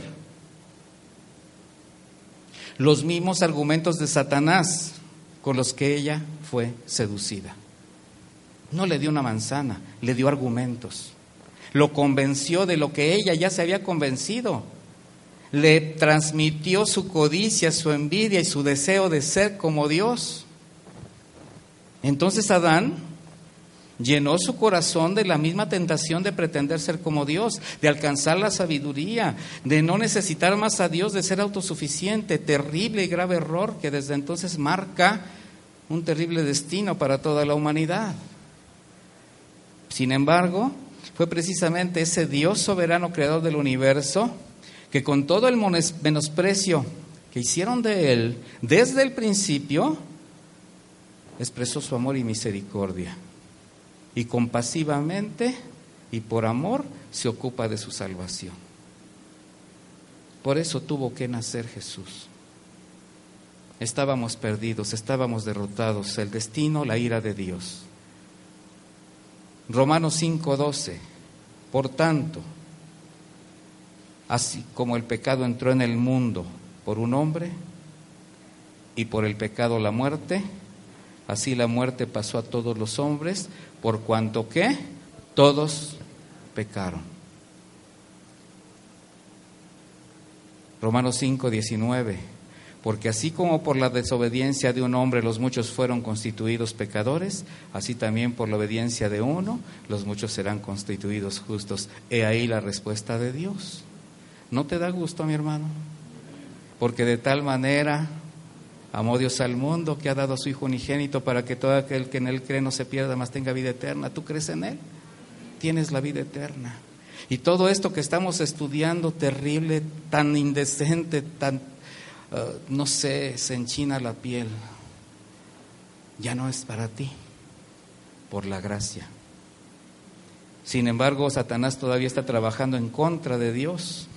Los mismos argumentos de Satanás con los que ella fue seducida. No le dio una manzana, le dio argumentos. Lo convenció de lo que ella ya se había convencido. Le transmitió su codicia, su envidia y su deseo de ser como Dios. Entonces Adán llenó su corazón de la misma tentación de pretender ser como Dios, de alcanzar la sabiduría, de no necesitar más a Dios, de ser autosuficiente, terrible y grave error que desde entonces marca un terrible destino para toda la humanidad. Sin embargo, fue precisamente ese Dios soberano creador del universo que con todo el menosprecio que hicieron de él desde el principio, expresó su amor y misericordia. Y compasivamente y por amor se ocupa de su salvación. Por eso tuvo que nacer Jesús. Estábamos perdidos, estábamos derrotados, el destino, la ira de Dios. Romanos 5:12. Por tanto, así como el pecado entró en el mundo por un hombre y por el pecado la muerte, Así la muerte pasó a todos los hombres, por cuanto que todos pecaron. Romanos 5, 19. Porque así como por la desobediencia de un hombre los muchos fueron constituidos pecadores, así también por la obediencia de uno los muchos serán constituidos justos. He ahí la respuesta de Dios. ¿No te da gusto, mi hermano? Porque de tal manera Amó Dios al mundo que ha dado a su Hijo unigénito para que todo aquel que en Él cree no se pierda, mas tenga vida eterna. ¿Tú crees en Él? Tienes la vida eterna. Y todo esto que estamos estudiando, terrible, tan indecente, tan, uh, no sé, se enchina la piel, ya no es para ti, por la gracia. Sin embargo, Satanás todavía está trabajando en contra de Dios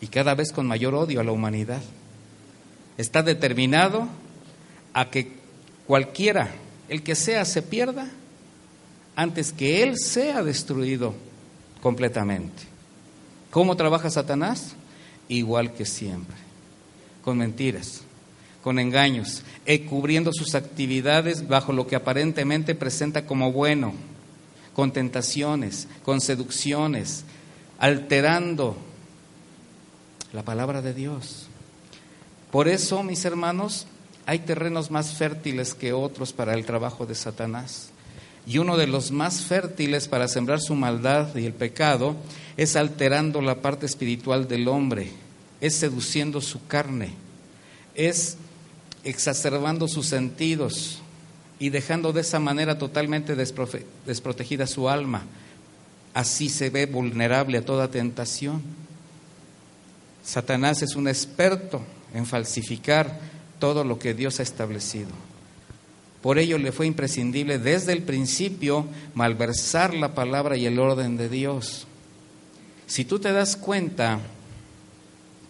y cada vez con mayor odio a la humanidad está determinado a que cualquiera, el que sea, se pierda antes que él sea destruido completamente. ¿Cómo trabaja Satanás? Igual que siempre, con mentiras, con engaños, cubriendo sus actividades bajo lo que aparentemente presenta como bueno, con tentaciones, con seducciones, alterando la palabra de Dios Por eso, mis hermanos, hay terrenos más fértiles que otros para el trabajo de Satanás. Y uno de los más fértiles para sembrar su maldad y el pecado es alterando la parte espiritual del hombre, es seduciendo su carne, es exacerbando sus sentidos y dejando de esa manera totalmente desprotegida su alma. Así se ve vulnerable a toda tentación. Satanás es un experto en falsificar todo lo que Dios ha establecido. Por ello le fue imprescindible desde el principio malversar la palabra y el orden de Dios. Si tú te das cuenta,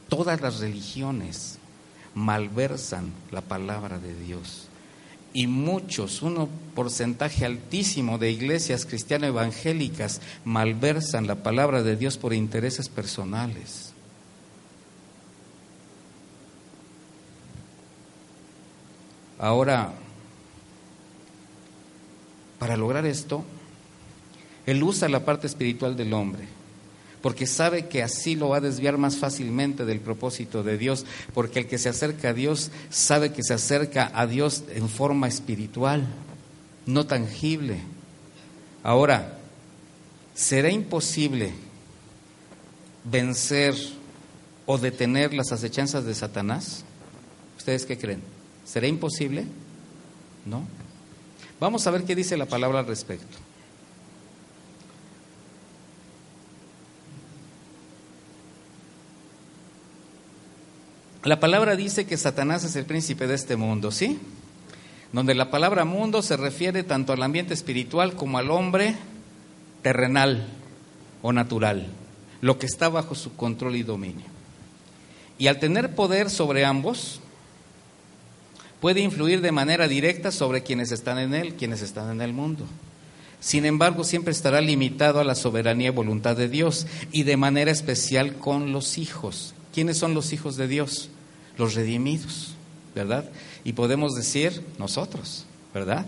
todas las religiones malversan la palabra de Dios. Y muchos, un porcentaje altísimo de iglesias cristianas evangélicas malversan la palabra de Dios por intereses personales. Ahora, para lograr esto, Él usa la parte espiritual del hombre, porque sabe que así lo va a desviar más fácilmente del propósito de Dios, porque el que se acerca a Dios sabe que se acerca a Dios en forma espiritual, no tangible. Ahora, ¿será imposible vencer o detener las acechanzas de Satanás? ¿Ustedes qué creen? ¿Será imposible? ¿No? Vamos a ver qué dice la palabra al respecto. La palabra dice que Satanás es el príncipe de este mundo, ¿sí? Donde la palabra mundo se refiere tanto al ambiente espiritual como al hombre terrenal o natural, lo que está bajo su control y dominio. Y al tener poder sobre ambos, puede influir de manera directa sobre quienes están en él, quienes están en el mundo. Sin embargo, siempre estará limitado a la soberanía y voluntad de Dios y de manera especial con los hijos. ¿Quiénes son los hijos de Dios? Los redimidos, ¿verdad? Y podemos decir nosotros, ¿verdad?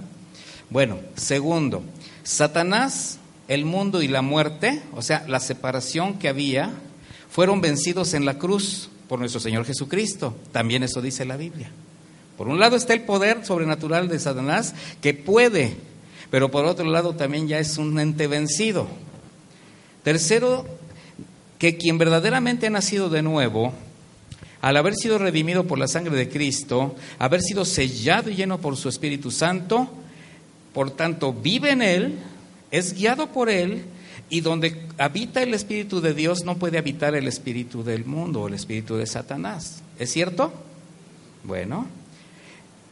Bueno, segundo, Satanás, el mundo y la muerte, o sea, la separación que había, fueron vencidos en la cruz por nuestro Señor Jesucristo. También eso dice la Biblia. Por un lado está el poder sobrenatural de Satanás que puede, pero por otro lado también ya es un ente vencido. Tercero, que quien verdaderamente ha nacido de nuevo, al haber sido redimido por la sangre de Cristo, haber sido sellado y lleno por su Espíritu Santo, por tanto vive en Él, es guiado por Él, y donde habita el Espíritu de Dios no puede habitar el Espíritu del mundo o el Espíritu de Satanás. ¿Es cierto? Bueno.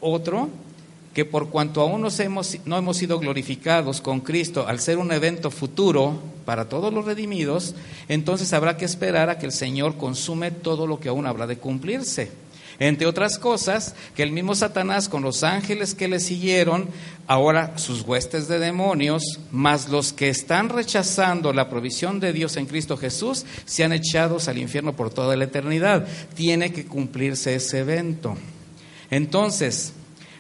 Otro, que por cuanto aún no hemos sido glorificados con Cristo al ser un evento futuro para todos los redimidos, entonces habrá que esperar a que el Señor consume todo lo que aún habrá de cumplirse. Entre otras cosas, que el mismo Satanás con los ángeles que le siguieron, ahora sus huestes de demonios, más los que están rechazando la provisión de Dios en Cristo Jesús, sean echados al infierno por toda la eternidad. Tiene que cumplirse ese evento. Entonces,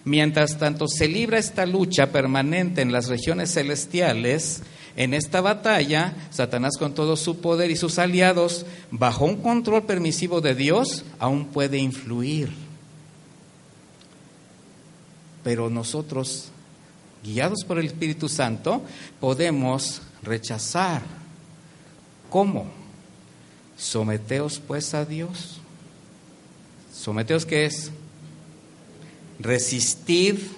mientras tanto se libra esta lucha permanente en las regiones celestiales, en esta batalla, Satanás con todo su poder y sus aliados, bajo un control permisivo de Dios, aún puede influir. Pero nosotros, guiados por el Espíritu Santo, podemos rechazar. ¿Cómo? Someteos pues a Dios. Someteos qué es? Resistir,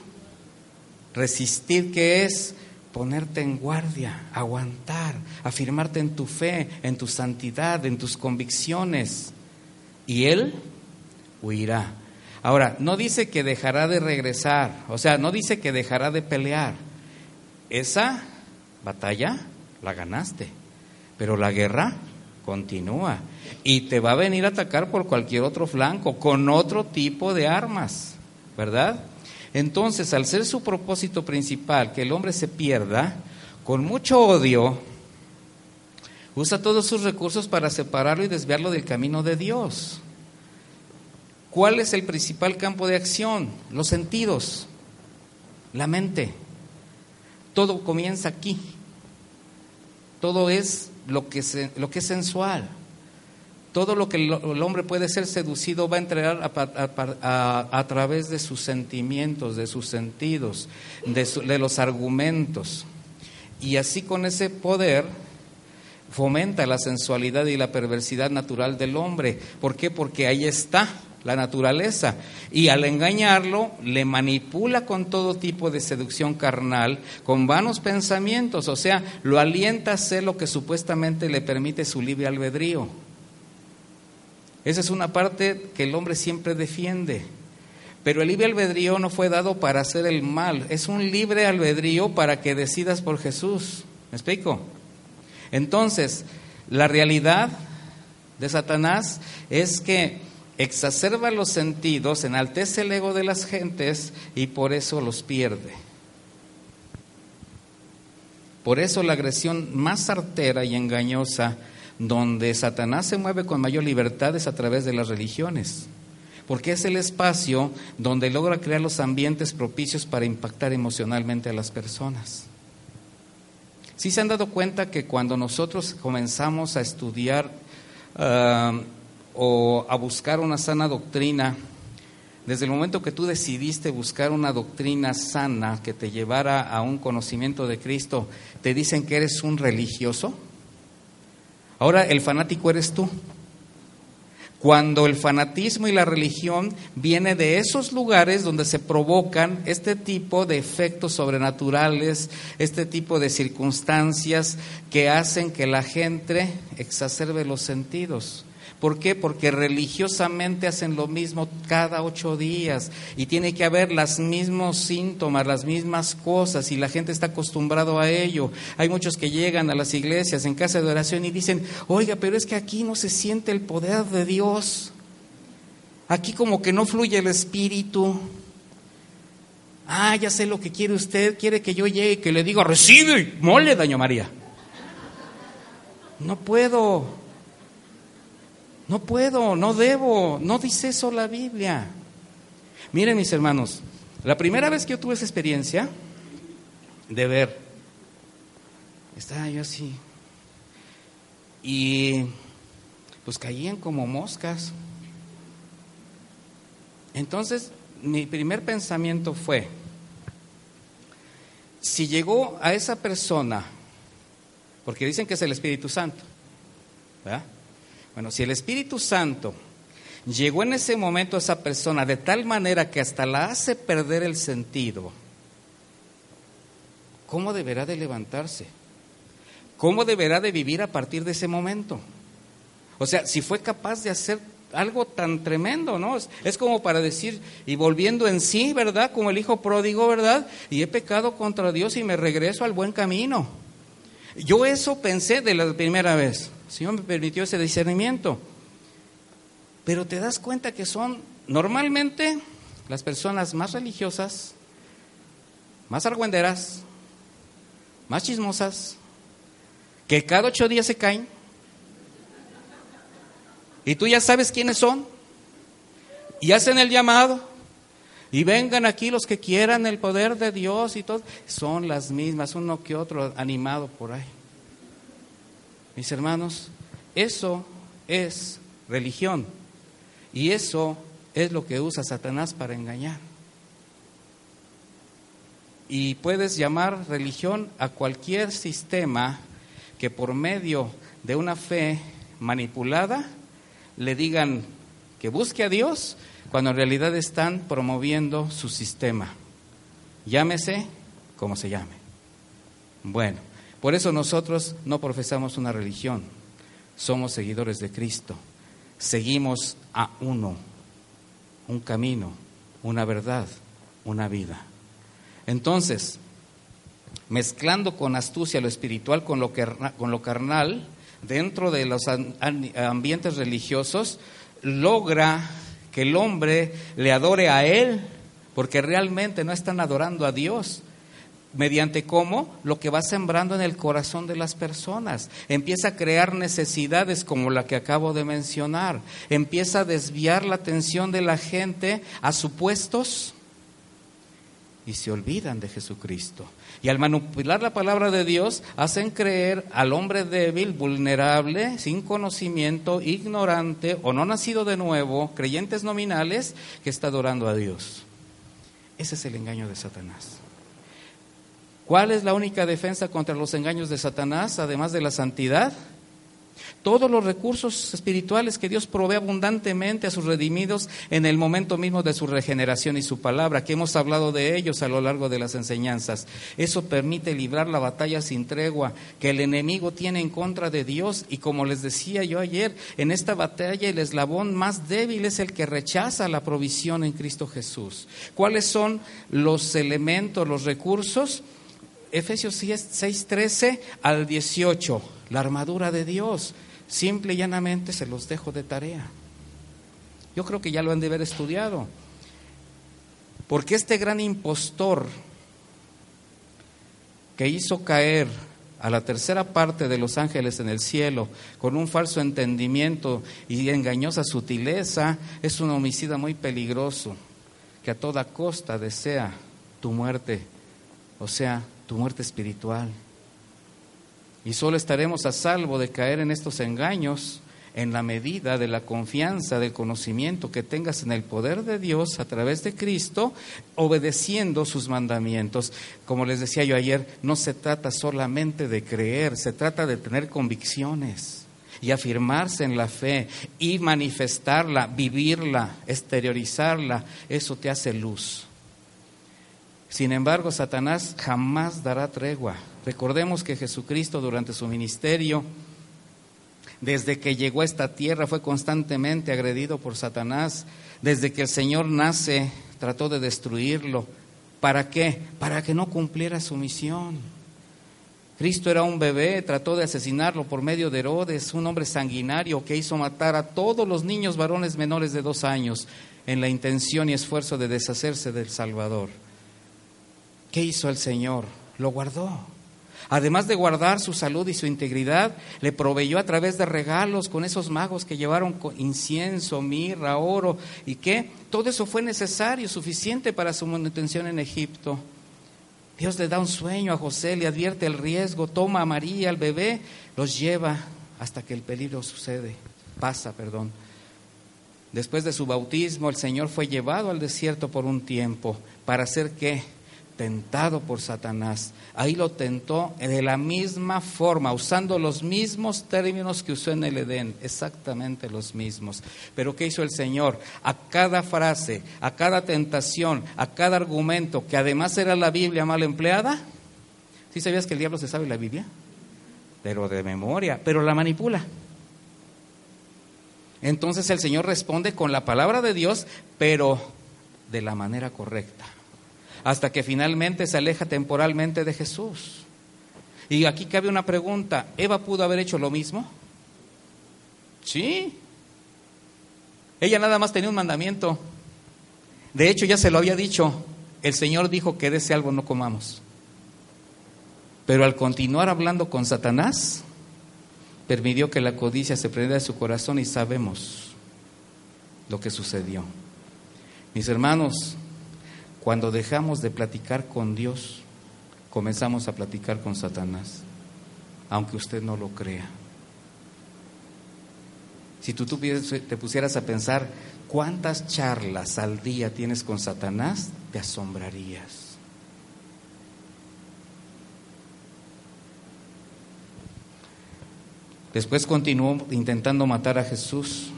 resistir que es ponerte en guardia, aguantar, afirmarte en tu fe, en tu santidad, en tus convicciones. Y Él huirá. Ahora, no dice que dejará de regresar, o sea, no dice que dejará de pelear. Esa batalla la ganaste, pero la guerra continúa y te va a venir a atacar por cualquier otro flanco, con otro tipo de armas. ¿Verdad? Entonces, al ser su propósito principal que el hombre se pierda, con mucho odio, usa todos sus recursos para separarlo y desviarlo del camino de Dios. ¿Cuál es el principal campo de acción? Los sentidos, la mente. Todo comienza aquí. Todo es lo que, lo que es sensual. Todo lo que el, hombre puede ser seducido va a entrar a, través de sus sentimientos, de sus sentidos, de, de los argumentos. Y así con ese poder fomenta la sensualidad y la perversidad natural del hombre. ¿Por qué? Porque ahí está la naturaleza. Y al engañarlo, le manipula con todo tipo de seducción carnal, con vanos pensamientos, o sea, lo alienta a hacer lo que supuestamente le permite su libre albedrío. Esa es una parte que el hombre siempre defiende. Pero el libre albedrío no fue dado para hacer el mal, es un libre albedrío para que decidas por Jesús. ¿Me explico? Entonces, la realidad de Satanás es que exacerba los sentidos, enaltece el ego de las gentes y por eso los pierde. Por eso la agresión más artera y engañosa donde Satanás se mueve con mayor libertad es a través de las religiones, porque es el espacio donde logra crear los ambientes propicios para impactar emocionalmente a las personas. Si se han dado cuenta que cuando nosotros comenzamos a estudiar ah, o a buscar una sana doctrina, desde el momento que tú decidiste buscar una doctrina sana que te llevara a un conocimiento de Cristo, te dicen que eres un religioso? Ahora el fanático eres tú. Cuando el fanatismo y la religión viene de esos lugares donde se provocan este tipo de efectos sobrenaturales, este tipo de circunstancias que hacen que la gente exacerbe los sentidos. ¿Por qué? Porque religiosamente hacen lo mismo cada ocho días y tiene que haber los mismos síntomas, las mismas cosas y la gente está acostumbrado a ello. Hay muchos que llegan a las iglesias en casa de oración y dicen, oiga, pero es que aquí no se siente el poder de Dios. Aquí como que no fluye el Espíritu. Ah, ya sé lo que quiere usted. Quiere que yo llegue y que le diga, recibe, mole, daño María. No puedo. No puedo, no debo, no dice eso la Biblia. Miren mis hermanos, la primera vez que yo tuve esa experiencia de ver, estaba yo así, y pues caían como moscas. Entonces, mi primer pensamiento fue, si llegó a esa persona, porque dicen que es el Espíritu Santo, ¿verdad? Bueno, si el Espíritu Santo llegó en ese momento a esa persona de tal manera que hasta la hace perder el sentido, ¿cómo deberá de levantarse? ¿Cómo deberá de vivir a partir de ese momento? O sea, si fue capaz de hacer algo tan tremendo, ¿no? Es, como para decir, y volviendo en sí, ¿verdad? Como el hijo pródigo, ¿verdad? Y he pecado contra Dios y me regreso al buen camino. Yo eso pensé de la primera vez. El Señor me permitió ese discernimiento. Pero te das cuenta que son normalmente las personas más religiosas, más argüenderas, más chismosas, que cada ocho días se caen. Y tú ya sabes quiénes son. Y hacen el llamado. Y vengan aquí los que quieran el poder de Dios y todo. Son las mismas, uno que otro animado por ahí. Mis hermanos, eso es religión. Y eso es lo que usa Satanás para engañar. Y puedes llamar religión a cualquier sistema que por medio de una fe manipulada le digan que busque a Dios cuando en realidad están promoviendo su sistema. Llámese como se llame. Bueno, por eso nosotros no profesamos una religión, somos seguidores de Cristo. Seguimos a uno, un camino, una verdad, una vida. Entonces, mezclando con astucia lo espiritual con lo, con lo carnal, dentro de los ambientes religiosos, logra que el hombre le adore a Él, porque realmente no están adorando a Dios. ¿Mediante cómo? Lo que va sembrando en el corazón de las personas. Empieza a crear necesidades como la que acabo de mencionar. Empieza a desviar la atención de la gente a supuestos y se olvidan de Jesucristo. Y al manipular la palabra de Dios, hacen creer al hombre débil, vulnerable, sin conocimiento, ignorante o no nacido de nuevo, creyentes nominales, que está adorando a Dios. Ese es el engaño de Satanás. ¿Cuál es la única defensa contra los engaños de Satanás, además de la santidad? Todos los recursos espirituales que Dios provee abundantemente a sus redimidos en el momento mismo de su regeneración y su palabra, que hemos hablado de ellos a lo largo de las enseñanzas. Eso permite librar la batalla sin tregua que el enemigo tiene en contra de Dios y como les decía yo ayer, en esta batalla el eslabón más débil es el que rechaza la provisión en Cristo Jesús. ¿Cuáles son los elementos, los recursos? Efesios 6, 13 al 18, la armadura de Dios. Simple y llanamente se los dejo de tarea. Yo creo que ya lo han de haber estudiado. Porque este gran impostor que hizo caer a la tercera parte de los ángeles en el cielo con un falso entendimiento y engañosa sutileza es un homicida muy peligroso que a toda costa desea tu muerte, o sea, tu muerte espiritual. Y solo estaremos a salvo de caer en estos engaños en la medida de la confianza, del conocimiento que tengas en el poder de Dios a través de Cristo, obedeciendo sus mandamientos. Como les decía yo ayer, no se trata solamente de creer, se trata de tener convicciones y afirmarse en la fe y manifestarla, vivirla, exteriorizarla. Eso te hace luz. Sin embargo, Satanás jamás dará tregua. Recordemos que Jesucristo durante su ministerio, desde que llegó a esta tierra, fue constantemente agredido por Satanás. Desde que el Señor nace, trató de destruirlo. ¿Para qué? Para que no cumpliera su misión. Cristo era un bebé, trató de asesinarlo por medio de Herodes, un hombre sanguinario que hizo matar a todos los niños varones menores de dos años en la intención y esfuerzo de deshacerse del Salvador. ¿Qué hizo el Señor? Lo guardó. Además de guardar su salud y su integridad, le proveyó a través de regalos con esos magos que llevaron incienso, mirra, oro y qué. Todo eso fue necesario, suficiente para su manutención en Egipto. Dios le da un sueño a José, le advierte el riesgo, toma a María, al bebé, los lleva hasta que el peligro sucede, pasa, perdón. Después de su bautismo, el Señor fue llevado al desierto por un tiempo para hacer qué? Tentado por Satanás. Ahí lo tentó de la misma forma, usando los mismos términos que usó en el Edén, exactamente los mismos. Pero ¿qué hizo el Señor? A cada frase, a cada tentación, a cada argumento, que además era la Biblia mal empleada, ¿sí sabías que el diablo se sabe la Biblia? Pero de memoria, pero la manipula. Entonces el Señor responde con la palabra de Dios, pero de la manera correcta hasta que finalmente se aleja temporalmente de Jesús. Y aquí cabe una pregunta, ¿Eva pudo haber hecho lo mismo? Sí. Ella nada más tenía un mandamiento. De hecho, ya se lo había dicho. El Señor dijo que de ese algo no comamos. Pero al continuar hablando con Satanás, permitió que la codicia se prendiera de su corazón y sabemos lo que sucedió. Mis hermanos, cuando dejamos de platicar con Dios, comenzamos a platicar con Satanás, aunque usted no lo crea. Si tú, te pusieras a pensar cuántas charlas al día tienes con Satanás, te asombrarías. Después continuó intentando matar a Jesús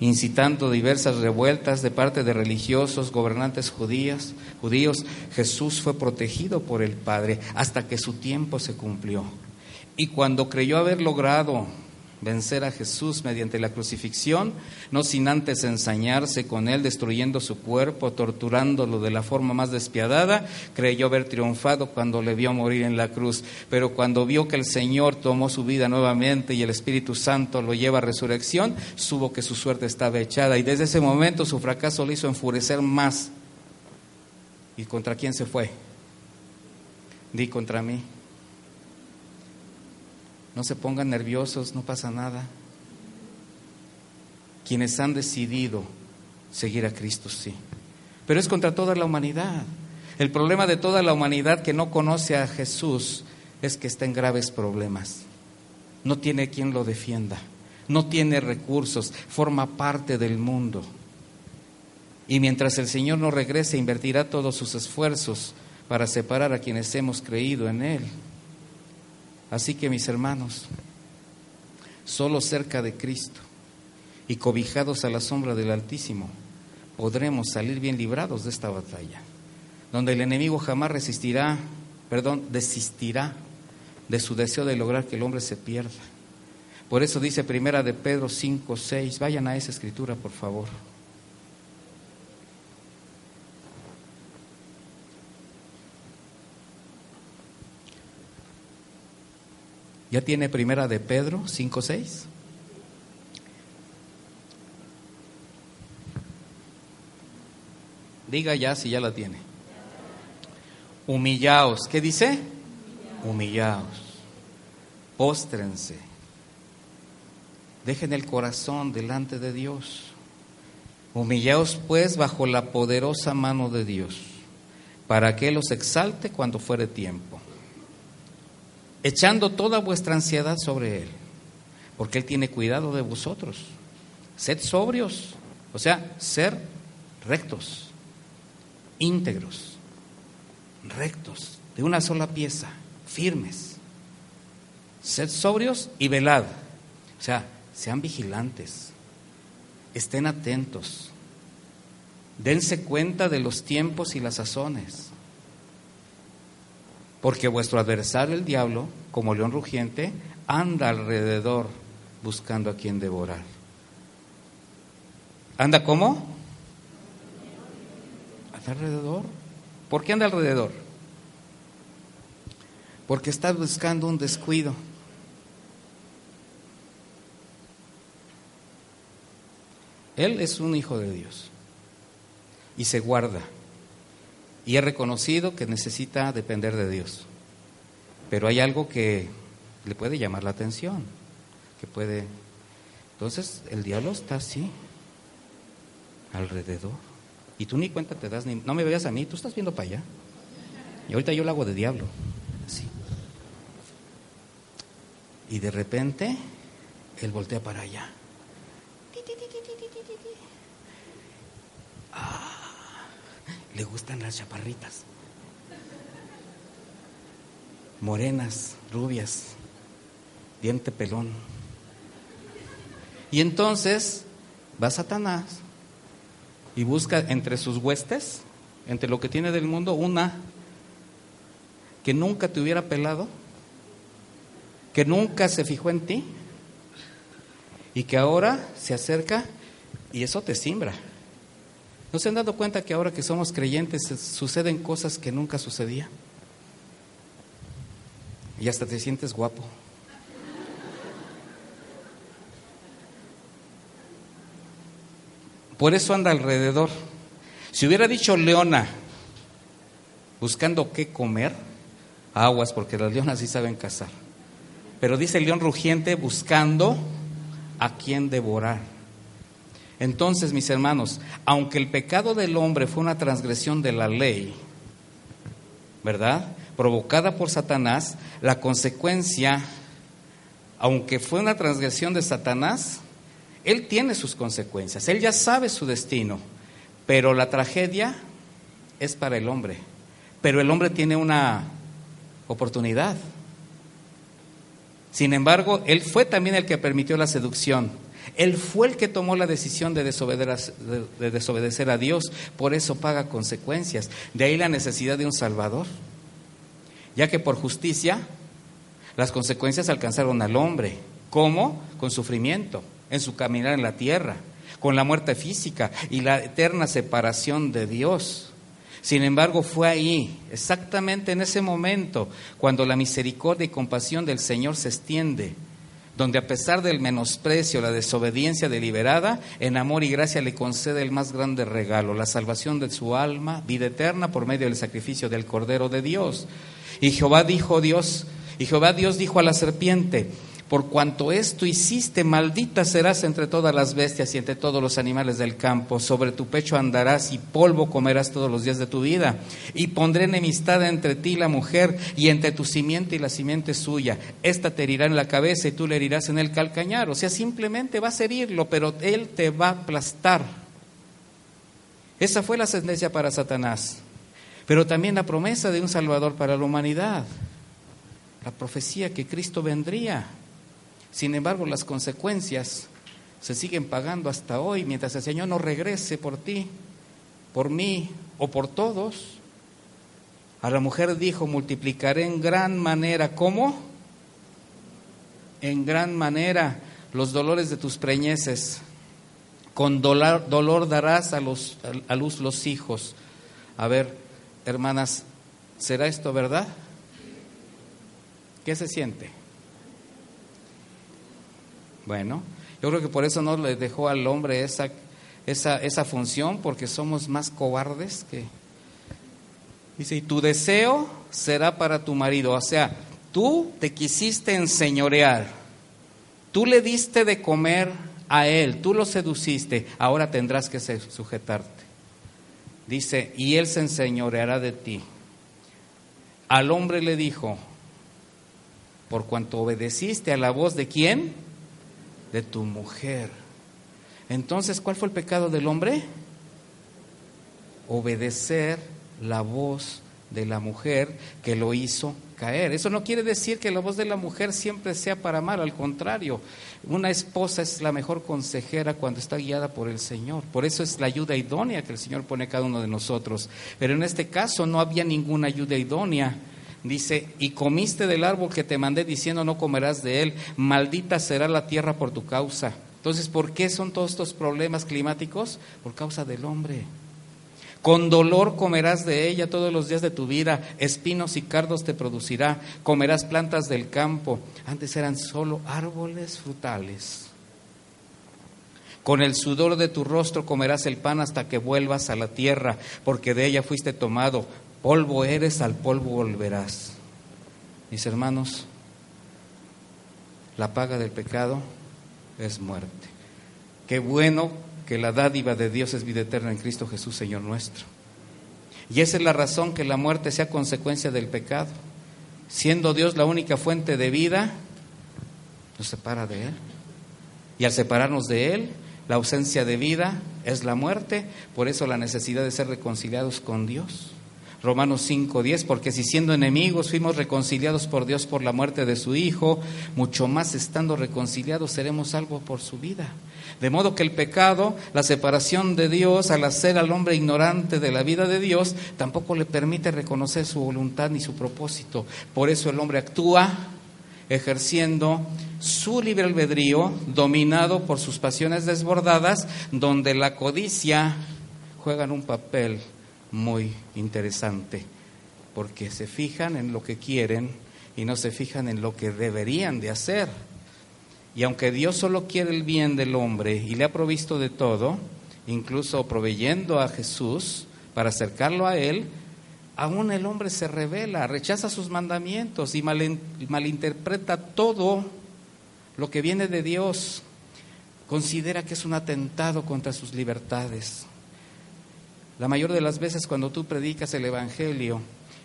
incitando diversas revueltas de parte de religiosos, gobernantes judíos, judíos, Jesús fue protegido por el Padre hasta que su tiempo se cumplió. Y cuando creyó haber logrado vencer a Jesús mediante la crucifixión, no sin antes ensañarse con él, destruyendo su cuerpo, torturándolo de la forma más despiadada, creyó haber triunfado cuando le vio morir en la cruz. Pero cuando vio que el Señor tomó su vida nuevamente y el Espíritu Santo lo lleva a resurrección, supo que su suerte estaba echada y desde ese momento su fracaso le hizo enfurecer más. ¿Y contra quién se fue? Di contra mí. No se pongan nerviosos, no pasa nada. Quienes han decidido seguir a Cristo, sí. Pero es contra toda la humanidad. El problema de toda la humanidad que no conoce a Jesús es que está en graves problemas. No tiene quien lo defienda, no tiene recursos, forma parte del mundo. Y mientras el Señor no regrese, invertirá todos sus esfuerzos para separar a quienes hemos creído en Él. Así que mis hermanos, solo cerca de Cristo y cobijados a la sombra del Altísimo, podremos salir bien librados de esta batalla, donde el enemigo jamás resistirá, perdón, desistirá de su deseo de lograr que el hombre se pierda. Por eso dice Primera de Pedro 5, 6, vayan a esa escritura, por favor. ¿Ya tiene Primera de Pedro 5, 6? Diga ya si ya la tiene. Humillaos. ¿Qué dice? Humillaos. Póstrense. Dejen el corazón delante de Dios. Humillaos pues bajo la poderosa mano de Dios, para que Él os exalte cuando fuere tiempo, echando toda vuestra ansiedad sobre Él, porque Él tiene cuidado de vosotros. Sed sobrios, o sea, ser rectos íntegros, rectos, de una sola pieza, firmes. Sed sobrios y velad. O sea, sean vigilantes, estén atentos, dense cuenta de los tiempos y las sazones. Porque vuestro adversario, el diablo, como león rugiente, anda alrededor buscando a quien devorar. ¿Anda cómo? alrededor. ¿Por qué anda alrededor? Porque está buscando un descuido. Él es un hijo de Dios y se guarda y es reconocido que necesita depender de Dios. Pero hay algo que le puede llamar la atención, que puede... Entonces el diablo está así, alrededor. Y tú ni cuenta te das, ni, no me veas a mí, tú estás viendo para allá. Y ahorita yo lo hago de diablo. Y de repente, él voltea para allá. Ah, le gustan las chaparritas. Morenas, rubias, diente pelón. Y entonces va Satanás y busca entre sus huestes, entre lo que tiene del mundo, una que nunca te hubiera pelado, que nunca se fijó en ti y que ahora se acerca y eso te simbra. ¿No se han dado cuenta que ahora que somos creyentes suceden cosas que nunca sucedían? Y hasta te sientes guapo. Por eso anda alrededor. Si hubiera dicho leona, buscando qué comer, aguas, porque las leonas sí saben cazar. Pero dice el león rugiente buscando a quien devorar. Entonces, mis hermanos, aunque el pecado del hombre fue una transgresión de la ley, ¿verdad? Provocada por Satanás, la consecuencia, aunque fue una transgresión de Satanás, él tiene sus consecuencias, él ya sabe su destino, pero la tragedia es para el hombre. Pero el hombre tiene una oportunidad. Sin embargo, él fue también el que permitió la seducción. Él fue el que tomó la decisión de desobedecer, de desobedecer, a Dios, por eso paga consecuencias. De ahí la necesidad de un Salvador, ya que por justicia las consecuencias alcanzaron al hombre. ¿Cómo? Con sufrimiento en su caminar en la tierra, con la muerte física y la eterna separación de Dios. Sin embargo, fue ahí, exactamente en ese momento, cuando la misericordia y compasión del Señor se extiende, donde a pesar del menosprecio, la desobediencia deliberada, en amor y gracia le concede el más grande regalo, la salvación de su alma, vida eterna por medio del sacrificio del Cordero de Dios. Y Jehová dijo Dios, y Jehová Dios dijo a la serpiente, por cuanto esto hiciste, maldita serás entre todas las bestias y entre todos los animales del campo. Sobre tu pecho andarás y polvo comerás todos los días de tu vida. Y pondré enemistad entre ti y la mujer y entre tu simiente y la simiente suya. Esta te herirá en la cabeza y tú le herirás en el calcañar. O sea, simplemente vas a herirlo, pero él te va a aplastar. Esa fue la sentencia para Satanás. Pero también la promesa de un Salvador para la humanidad. La profecía que Cristo vendría. Sin embargo, las consecuencias se siguen pagando hasta hoy mientras el Señor no regrese por ti, por mí o por todos. A la mujer dijo, multiplicaré en gran manera. ¿Cómo? En gran manera los dolores de tus preñeces. Con dolor, dolor darás a, los, a luz los hijos. A ver, hermanas, ¿será esto verdad? ¿Qué se siente? Bueno, yo creo que por eso no le dejó al hombre esa, esa, esa función, porque somos más cobardes que... Dice, y tu deseo será para tu marido. O sea, tú te quisiste enseñorear, tú le diste de comer a él, tú lo seduciste, ahora tendrás que sujetarte. Dice, y él se enseñoreará de ti. Al hombre le dijo, por cuanto obedeciste a la voz de quién? De tu mujer. Entonces, ¿cuál fue el pecado del hombre? Obedecer la voz de la mujer que lo hizo caer. Eso no quiere decir que la voz de la mujer siempre sea para mal, al contrario, una esposa es la mejor consejera cuando está guiada por el Señor. Por eso es la ayuda idónea que el Señor pone a cada uno de nosotros. Pero en este caso no había ninguna ayuda idónea dice, y comiste del árbol que te mandé diciendo no comerás de él, maldita será la tierra por tu causa. Entonces, ¿por qué son todos estos problemas climáticos? Por causa del hombre. Con dolor comerás de ella todos los días de tu vida, espinos y cardos te producirá, comerás plantas del campo. Antes eran solo árboles frutales. Con el sudor de tu rostro comerás el pan hasta que vuelvas a la tierra, porque de ella fuiste tomado, polvo eres, al polvo volverás. Mis hermanos, la paga del pecado es muerte. Qué bueno que la dádiva de Dios es vida eterna en Cristo Jesús, Señor nuestro. Y esa es la razón que la muerte sea consecuencia del pecado. Siendo Dios la única fuente de vida, nos separa de Él. Y al separarnos de Él, la ausencia de vida es la muerte, por eso la necesidad de ser reconciliados con Dios. Romanos 5:10, porque si siendo enemigos fuimos reconciliados por Dios por la muerte de su Hijo, mucho más estando reconciliados seremos salvos por su vida. De modo que el pecado, la separación de Dios, al hacer al hombre ignorante de la vida de Dios, tampoco le permite reconocer su voluntad ni su propósito. Por eso el hombre actúa ejerciendo su libre albedrío, dominado por sus pasiones desbordadas, donde la codicia juega un papel muy interesante, porque se fijan en lo que quieren y no se fijan en lo que deberían de hacer. Y aunque Dios solo quiere el bien del hombre y le ha provisto de todo, incluso proveyendo a Jesús para acercarlo a Él, aún el hombre se revela, rechaza sus mandamientos y malinterpreta todo lo que viene de Dios. Considera que es un atentado contra sus libertades. La mayor de las veces cuando tú predicas el Evangelio,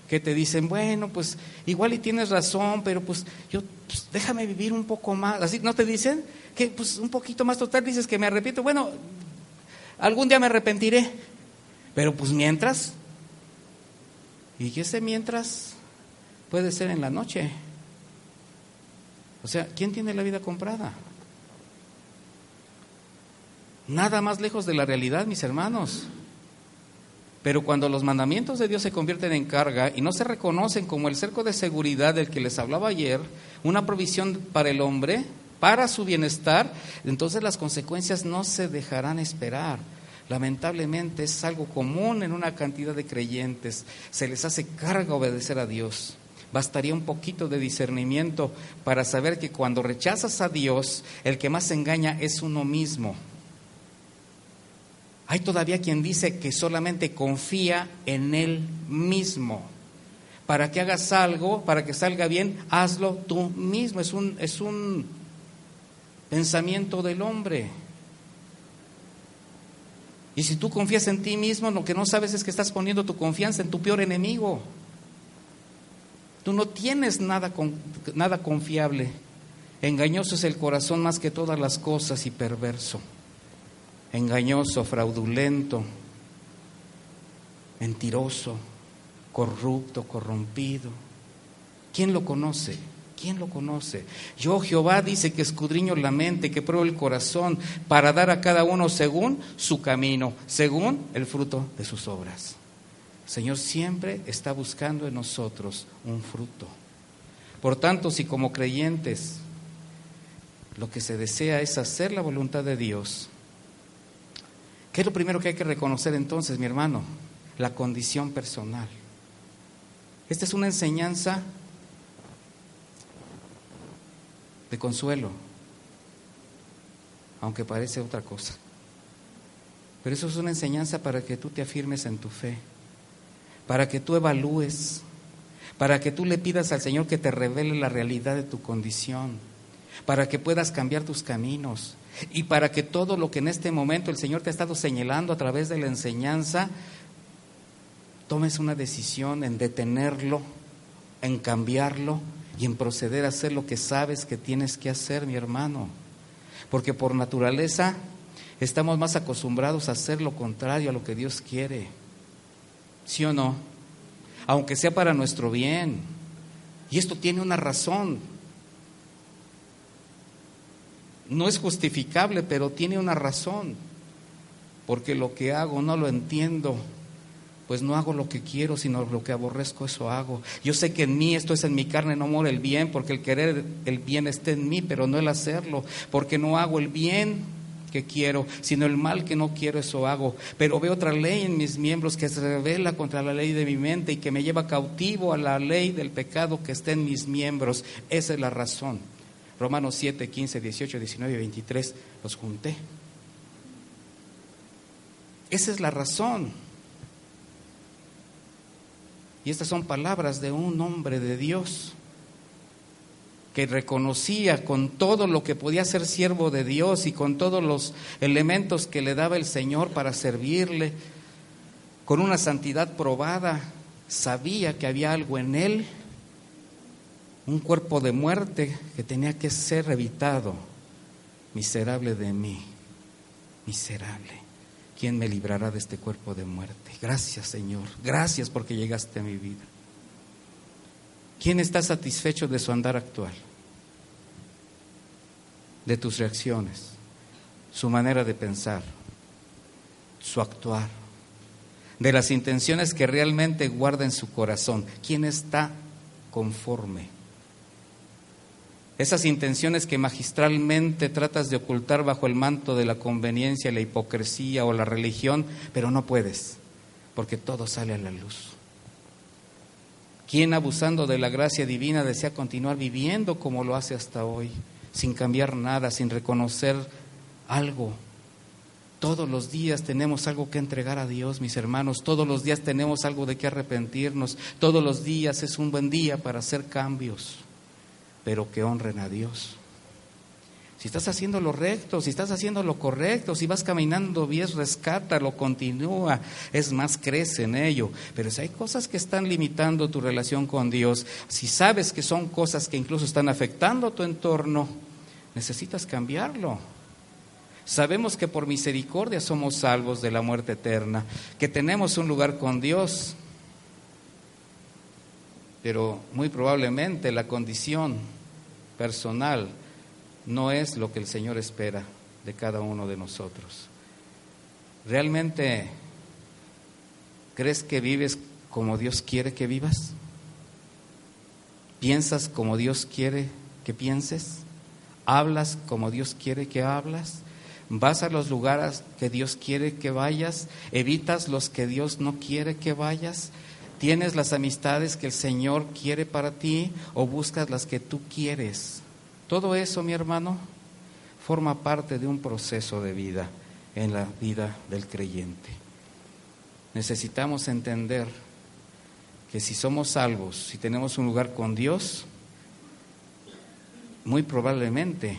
que te dicen, bueno, pues igual y tienes razón, pero pues yo, pues, déjame vivir un poco más. Así, ¿no te dicen? Que pues un poquito más total, dices que me arrepiento. Bueno, algún día me arrepentiré, pero pues mientras, y que ese mientras puede ser en la noche. O sea, ¿quién tiene la vida comprada? Nada más lejos de la realidad, mis hermanos. Pero cuando los mandamientos de Dios se convierten en carga y no se reconocen como el cerco de seguridad del que les hablaba ayer, una provisión para el hombre, para su bienestar, entonces las consecuencias no se dejarán esperar. Lamentablemente es algo común en una cantidad de creyentes. Se les hace carga obedecer a Dios. Bastaría un poquito de discernimiento para saber que cuando rechazas a Dios, el que más engaña es uno mismo. Hay todavía quien dice que solamente confía en Él mismo. Para que hagas algo, para que salga bien, hazlo tú mismo. Es un, es un pensamiento del hombre. Y si tú confías en ti mismo, lo que no sabes es que estás poniendo tu confianza en tu peor enemigo. Tú no tienes nada, nada confiable. Engañoso es el corazón más que todas las cosas y perverso. Engañoso, fraudulento, mentiroso, corrupto, corrompido. ¿Quién lo conoce? ¿Quién lo conoce? Yo, Jehová, dice que escudriño la mente, que pruebo el corazón, para dar a cada uno según su camino, según el fruto de sus obras. Señor siempre está buscando en nosotros un fruto. Por tanto, si como creyentes lo que se desea es hacer la voluntad de Dios, ¿qué es lo primero que hay que reconocer entonces, mi hermano? La condición personal. Esta es una enseñanza de consuelo, aunque parece otra cosa. Pero eso es una enseñanza para que tú te afirmes en tu fe, para que tú evalúes, para que tú le pidas al Señor que te revele la realidad de tu condición, para que puedas cambiar tus caminos y para que todo lo que en este momento el Señor te ha estado señalando a través de la enseñanza, tomes una decisión en detenerlo, en cambiarlo y en proceder a hacer lo que sabes que tienes que hacer, mi hermano. Porque por naturaleza estamos más acostumbrados a hacer lo contrario a lo que Dios quiere. ¿Sí o no? Aunque sea para nuestro bien. Y esto tiene una razón. No es justificable, pero tiene una razón. Porque lo que hago no lo entiendo pues no hago lo que quiero, sino lo que aborrezco, eso hago. Yo sé que en mí, esto es en mi carne, no muere el bien, porque el querer el bien está en mí, pero no el hacerlo, porque no hago el bien que quiero, sino el mal que no quiero, eso hago. Pero veo otra ley en mis miembros que se revela contra la ley de mi mente y que me lleva cautivo a la ley del pecado que está en mis miembros. Esa es la razón. Romanos 7, 15, 18, 19 y 23 los junté. Esa es la razón. Y estas son palabras de un hombre de Dios que reconocía con todo lo que podía ser siervo de Dios y con todos los elementos que le daba el Señor para servirle, con una santidad probada, sabía que había algo en él, un cuerpo de muerte que tenía que ser evitado. Miserable de mí, miserable. ¿quién me librará de este cuerpo de muerte? Gracias, Señor. Gracias porque llegaste a mi vida. ¿Quién está satisfecho de su andar actual? De tus reacciones, su manera de pensar, su actuar, de las intenciones que realmente guarda en su corazón. ¿Quién está conforme? Esas intenciones que magistralmente tratas de ocultar bajo el manto de la conveniencia, la hipocresía o la religión, pero no puedes, porque todo sale a la luz. ¿Quién abusando de la gracia divina desea continuar viviendo como lo hace hasta hoy, sin cambiar nada, sin reconocer algo? Todos los días tenemos algo que entregar a Dios, mis hermanos. Todos los días tenemos algo de que arrepentirnos. Todos los días es un buen día para hacer cambios pero que honren a Dios. Si estás haciendo lo recto, si estás haciendo lo correcto, si vas caminando bien, rescátalo, continúa. Es más, crece en ello. Pero si hay cosas que están limitando tu relación con Dios, si sabes que son cosas que incluso están afectando tu entorno, necesitas cambiarlo. Sabemos que por misericordia somos salvos de la muerte eterna, que tenemos un lugar con Dios, pero muy probablemente la condición personal no es lo que el Señor espera de cada uno de nosotros. ¿Realmente crees que vives como Dios quiere que vivas? ¿Piensas como Dios quiere que pienses? ¿Hablas como Dios quiere que hablas? ¿Vas a los lugares que Dios quiere que vayas? ¿Evitas los que Dios no quiere que vayas? ¿Tienes las amistades que el Señor quiere para ti o buscas las que tú quieres? Todo eso, mi hermano, forma parte de un proceso de vida en la vida del creyente. Necesitamos entender que si somos salvos, si tenemos un lugar con Dios, muy probablemente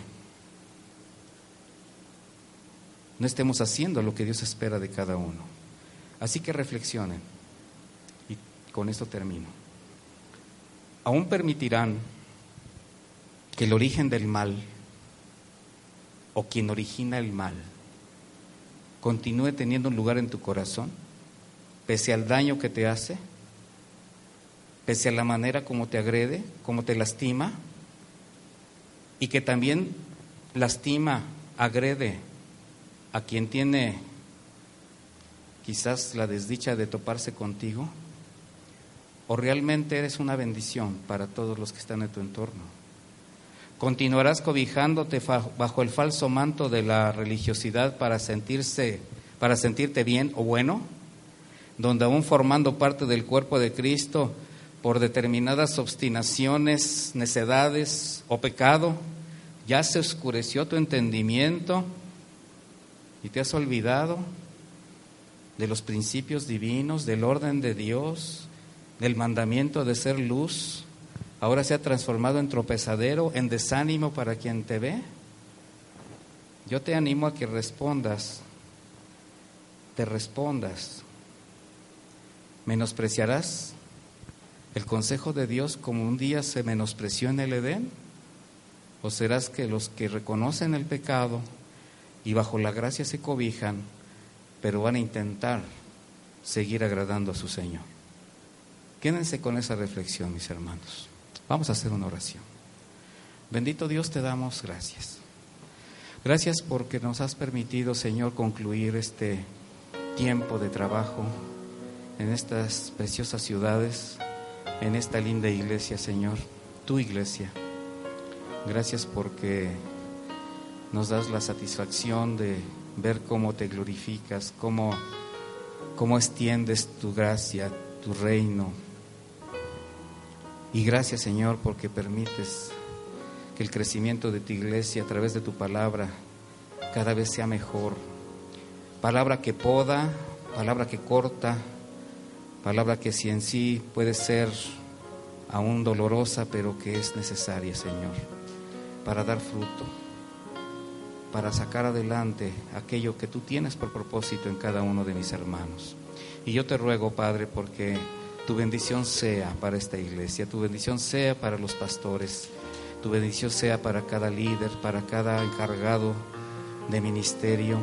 no estemos haciendo lo que Dios espera de cada uno. Así que reflexionen, con esto termino. Aún permitirán que el origen del mal o quien origina el mal continúe teniendo un lugar en tu corazón, pese al daño que te hace, pese a la manera como te agrede, como te lastima, y que también lastima, agrede a quien tiene quizás la desdicha de toparse contigo, o realmente eres una bendición para todos los que están en tu entorno. Continuarás cobijándote bajo el falso manto de la religiosidad para sentirse para sentirte bien o bueno, donde aún formando parte del cuerpo de Cristo por determinadas obstinaciones, necedades o pecado, ya se oscureció tu entendimiento y te has olvidado de los principios divinos, del orden de Dios, del mandamiento de ser luz, ahora se ha transformado en tropezadero, en desánimo para quien te ve. Yo te animo a que respondas, te respondas. ¿Menospreciarás el consejo de Dios como un día se menospreció en el Edén? ¿O serás que los que reconocen el pecado y bajo la gracia se cobijan, pero van a intentar seguir agradando a su Señor? Quédense con esa reflexión, mis hermanos. Vamos a hacer una oración. Bendito Dios, te damos gracias. Gracias porque nos has permitido, Señor, concluir este tiempo de trabajo en estas preciosas ciudades, en esta linda iglesia, Señor, tu iglesia. Gracias porque nos das la satisfacción de ver cómo te glorificas, cómo, cómo extiendes tu gracia, tu reino. Y gracias, Señor, porque permites que el crecimiento de tu iglesia a través de tu palabra cada vez sea mejor. Palabra que poda, palabra que corta, palabra que si en sí puede ser aún dolorosa, pero que es necesaria, Señor, para dar fruto, para sacar adelante aquello que tú tienes por propósito en cada uno de mis hermanos. Y yo te ruego, Padre, porque tu bendición sea para esta iglesia, tu bendición sea para los pastores, tu bendición sea para cada líder, para cada encargado de ministerio,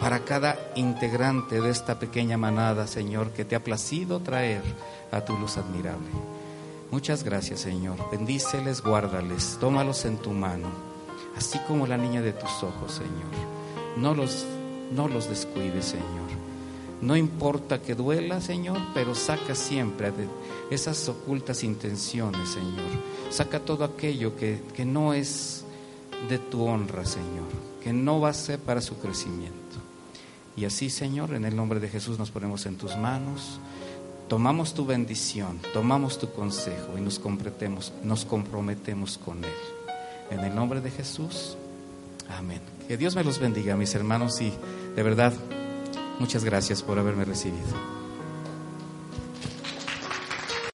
para cada integrante de esta pequeña manada, Señor, que te ha placido traer a tu luz admirable. Muchas gracias, Señor. Bendíceles, guárdales, tómalos en tu mano, así como la niña de tus ojos, Señor. No los, no los descuides, Señor. No importa que duela, Señor, pero saca siempre esas ocultas intenciones, Señor. Saca todo aquello que, que no es de tu honra, Señor, que no va a ser para su crecimiento. Y así, Señor, en el nombre de Jesús nos ponemos en tus manos, tomamos tu bendición, tomamos tu consejo y nos comprometemos, nos comprometemos con Él. En el nombre de Jesús, amén. Que Dios me los bendiga, mis hermanos, y de verdad, muchas gracias por haberme recibido.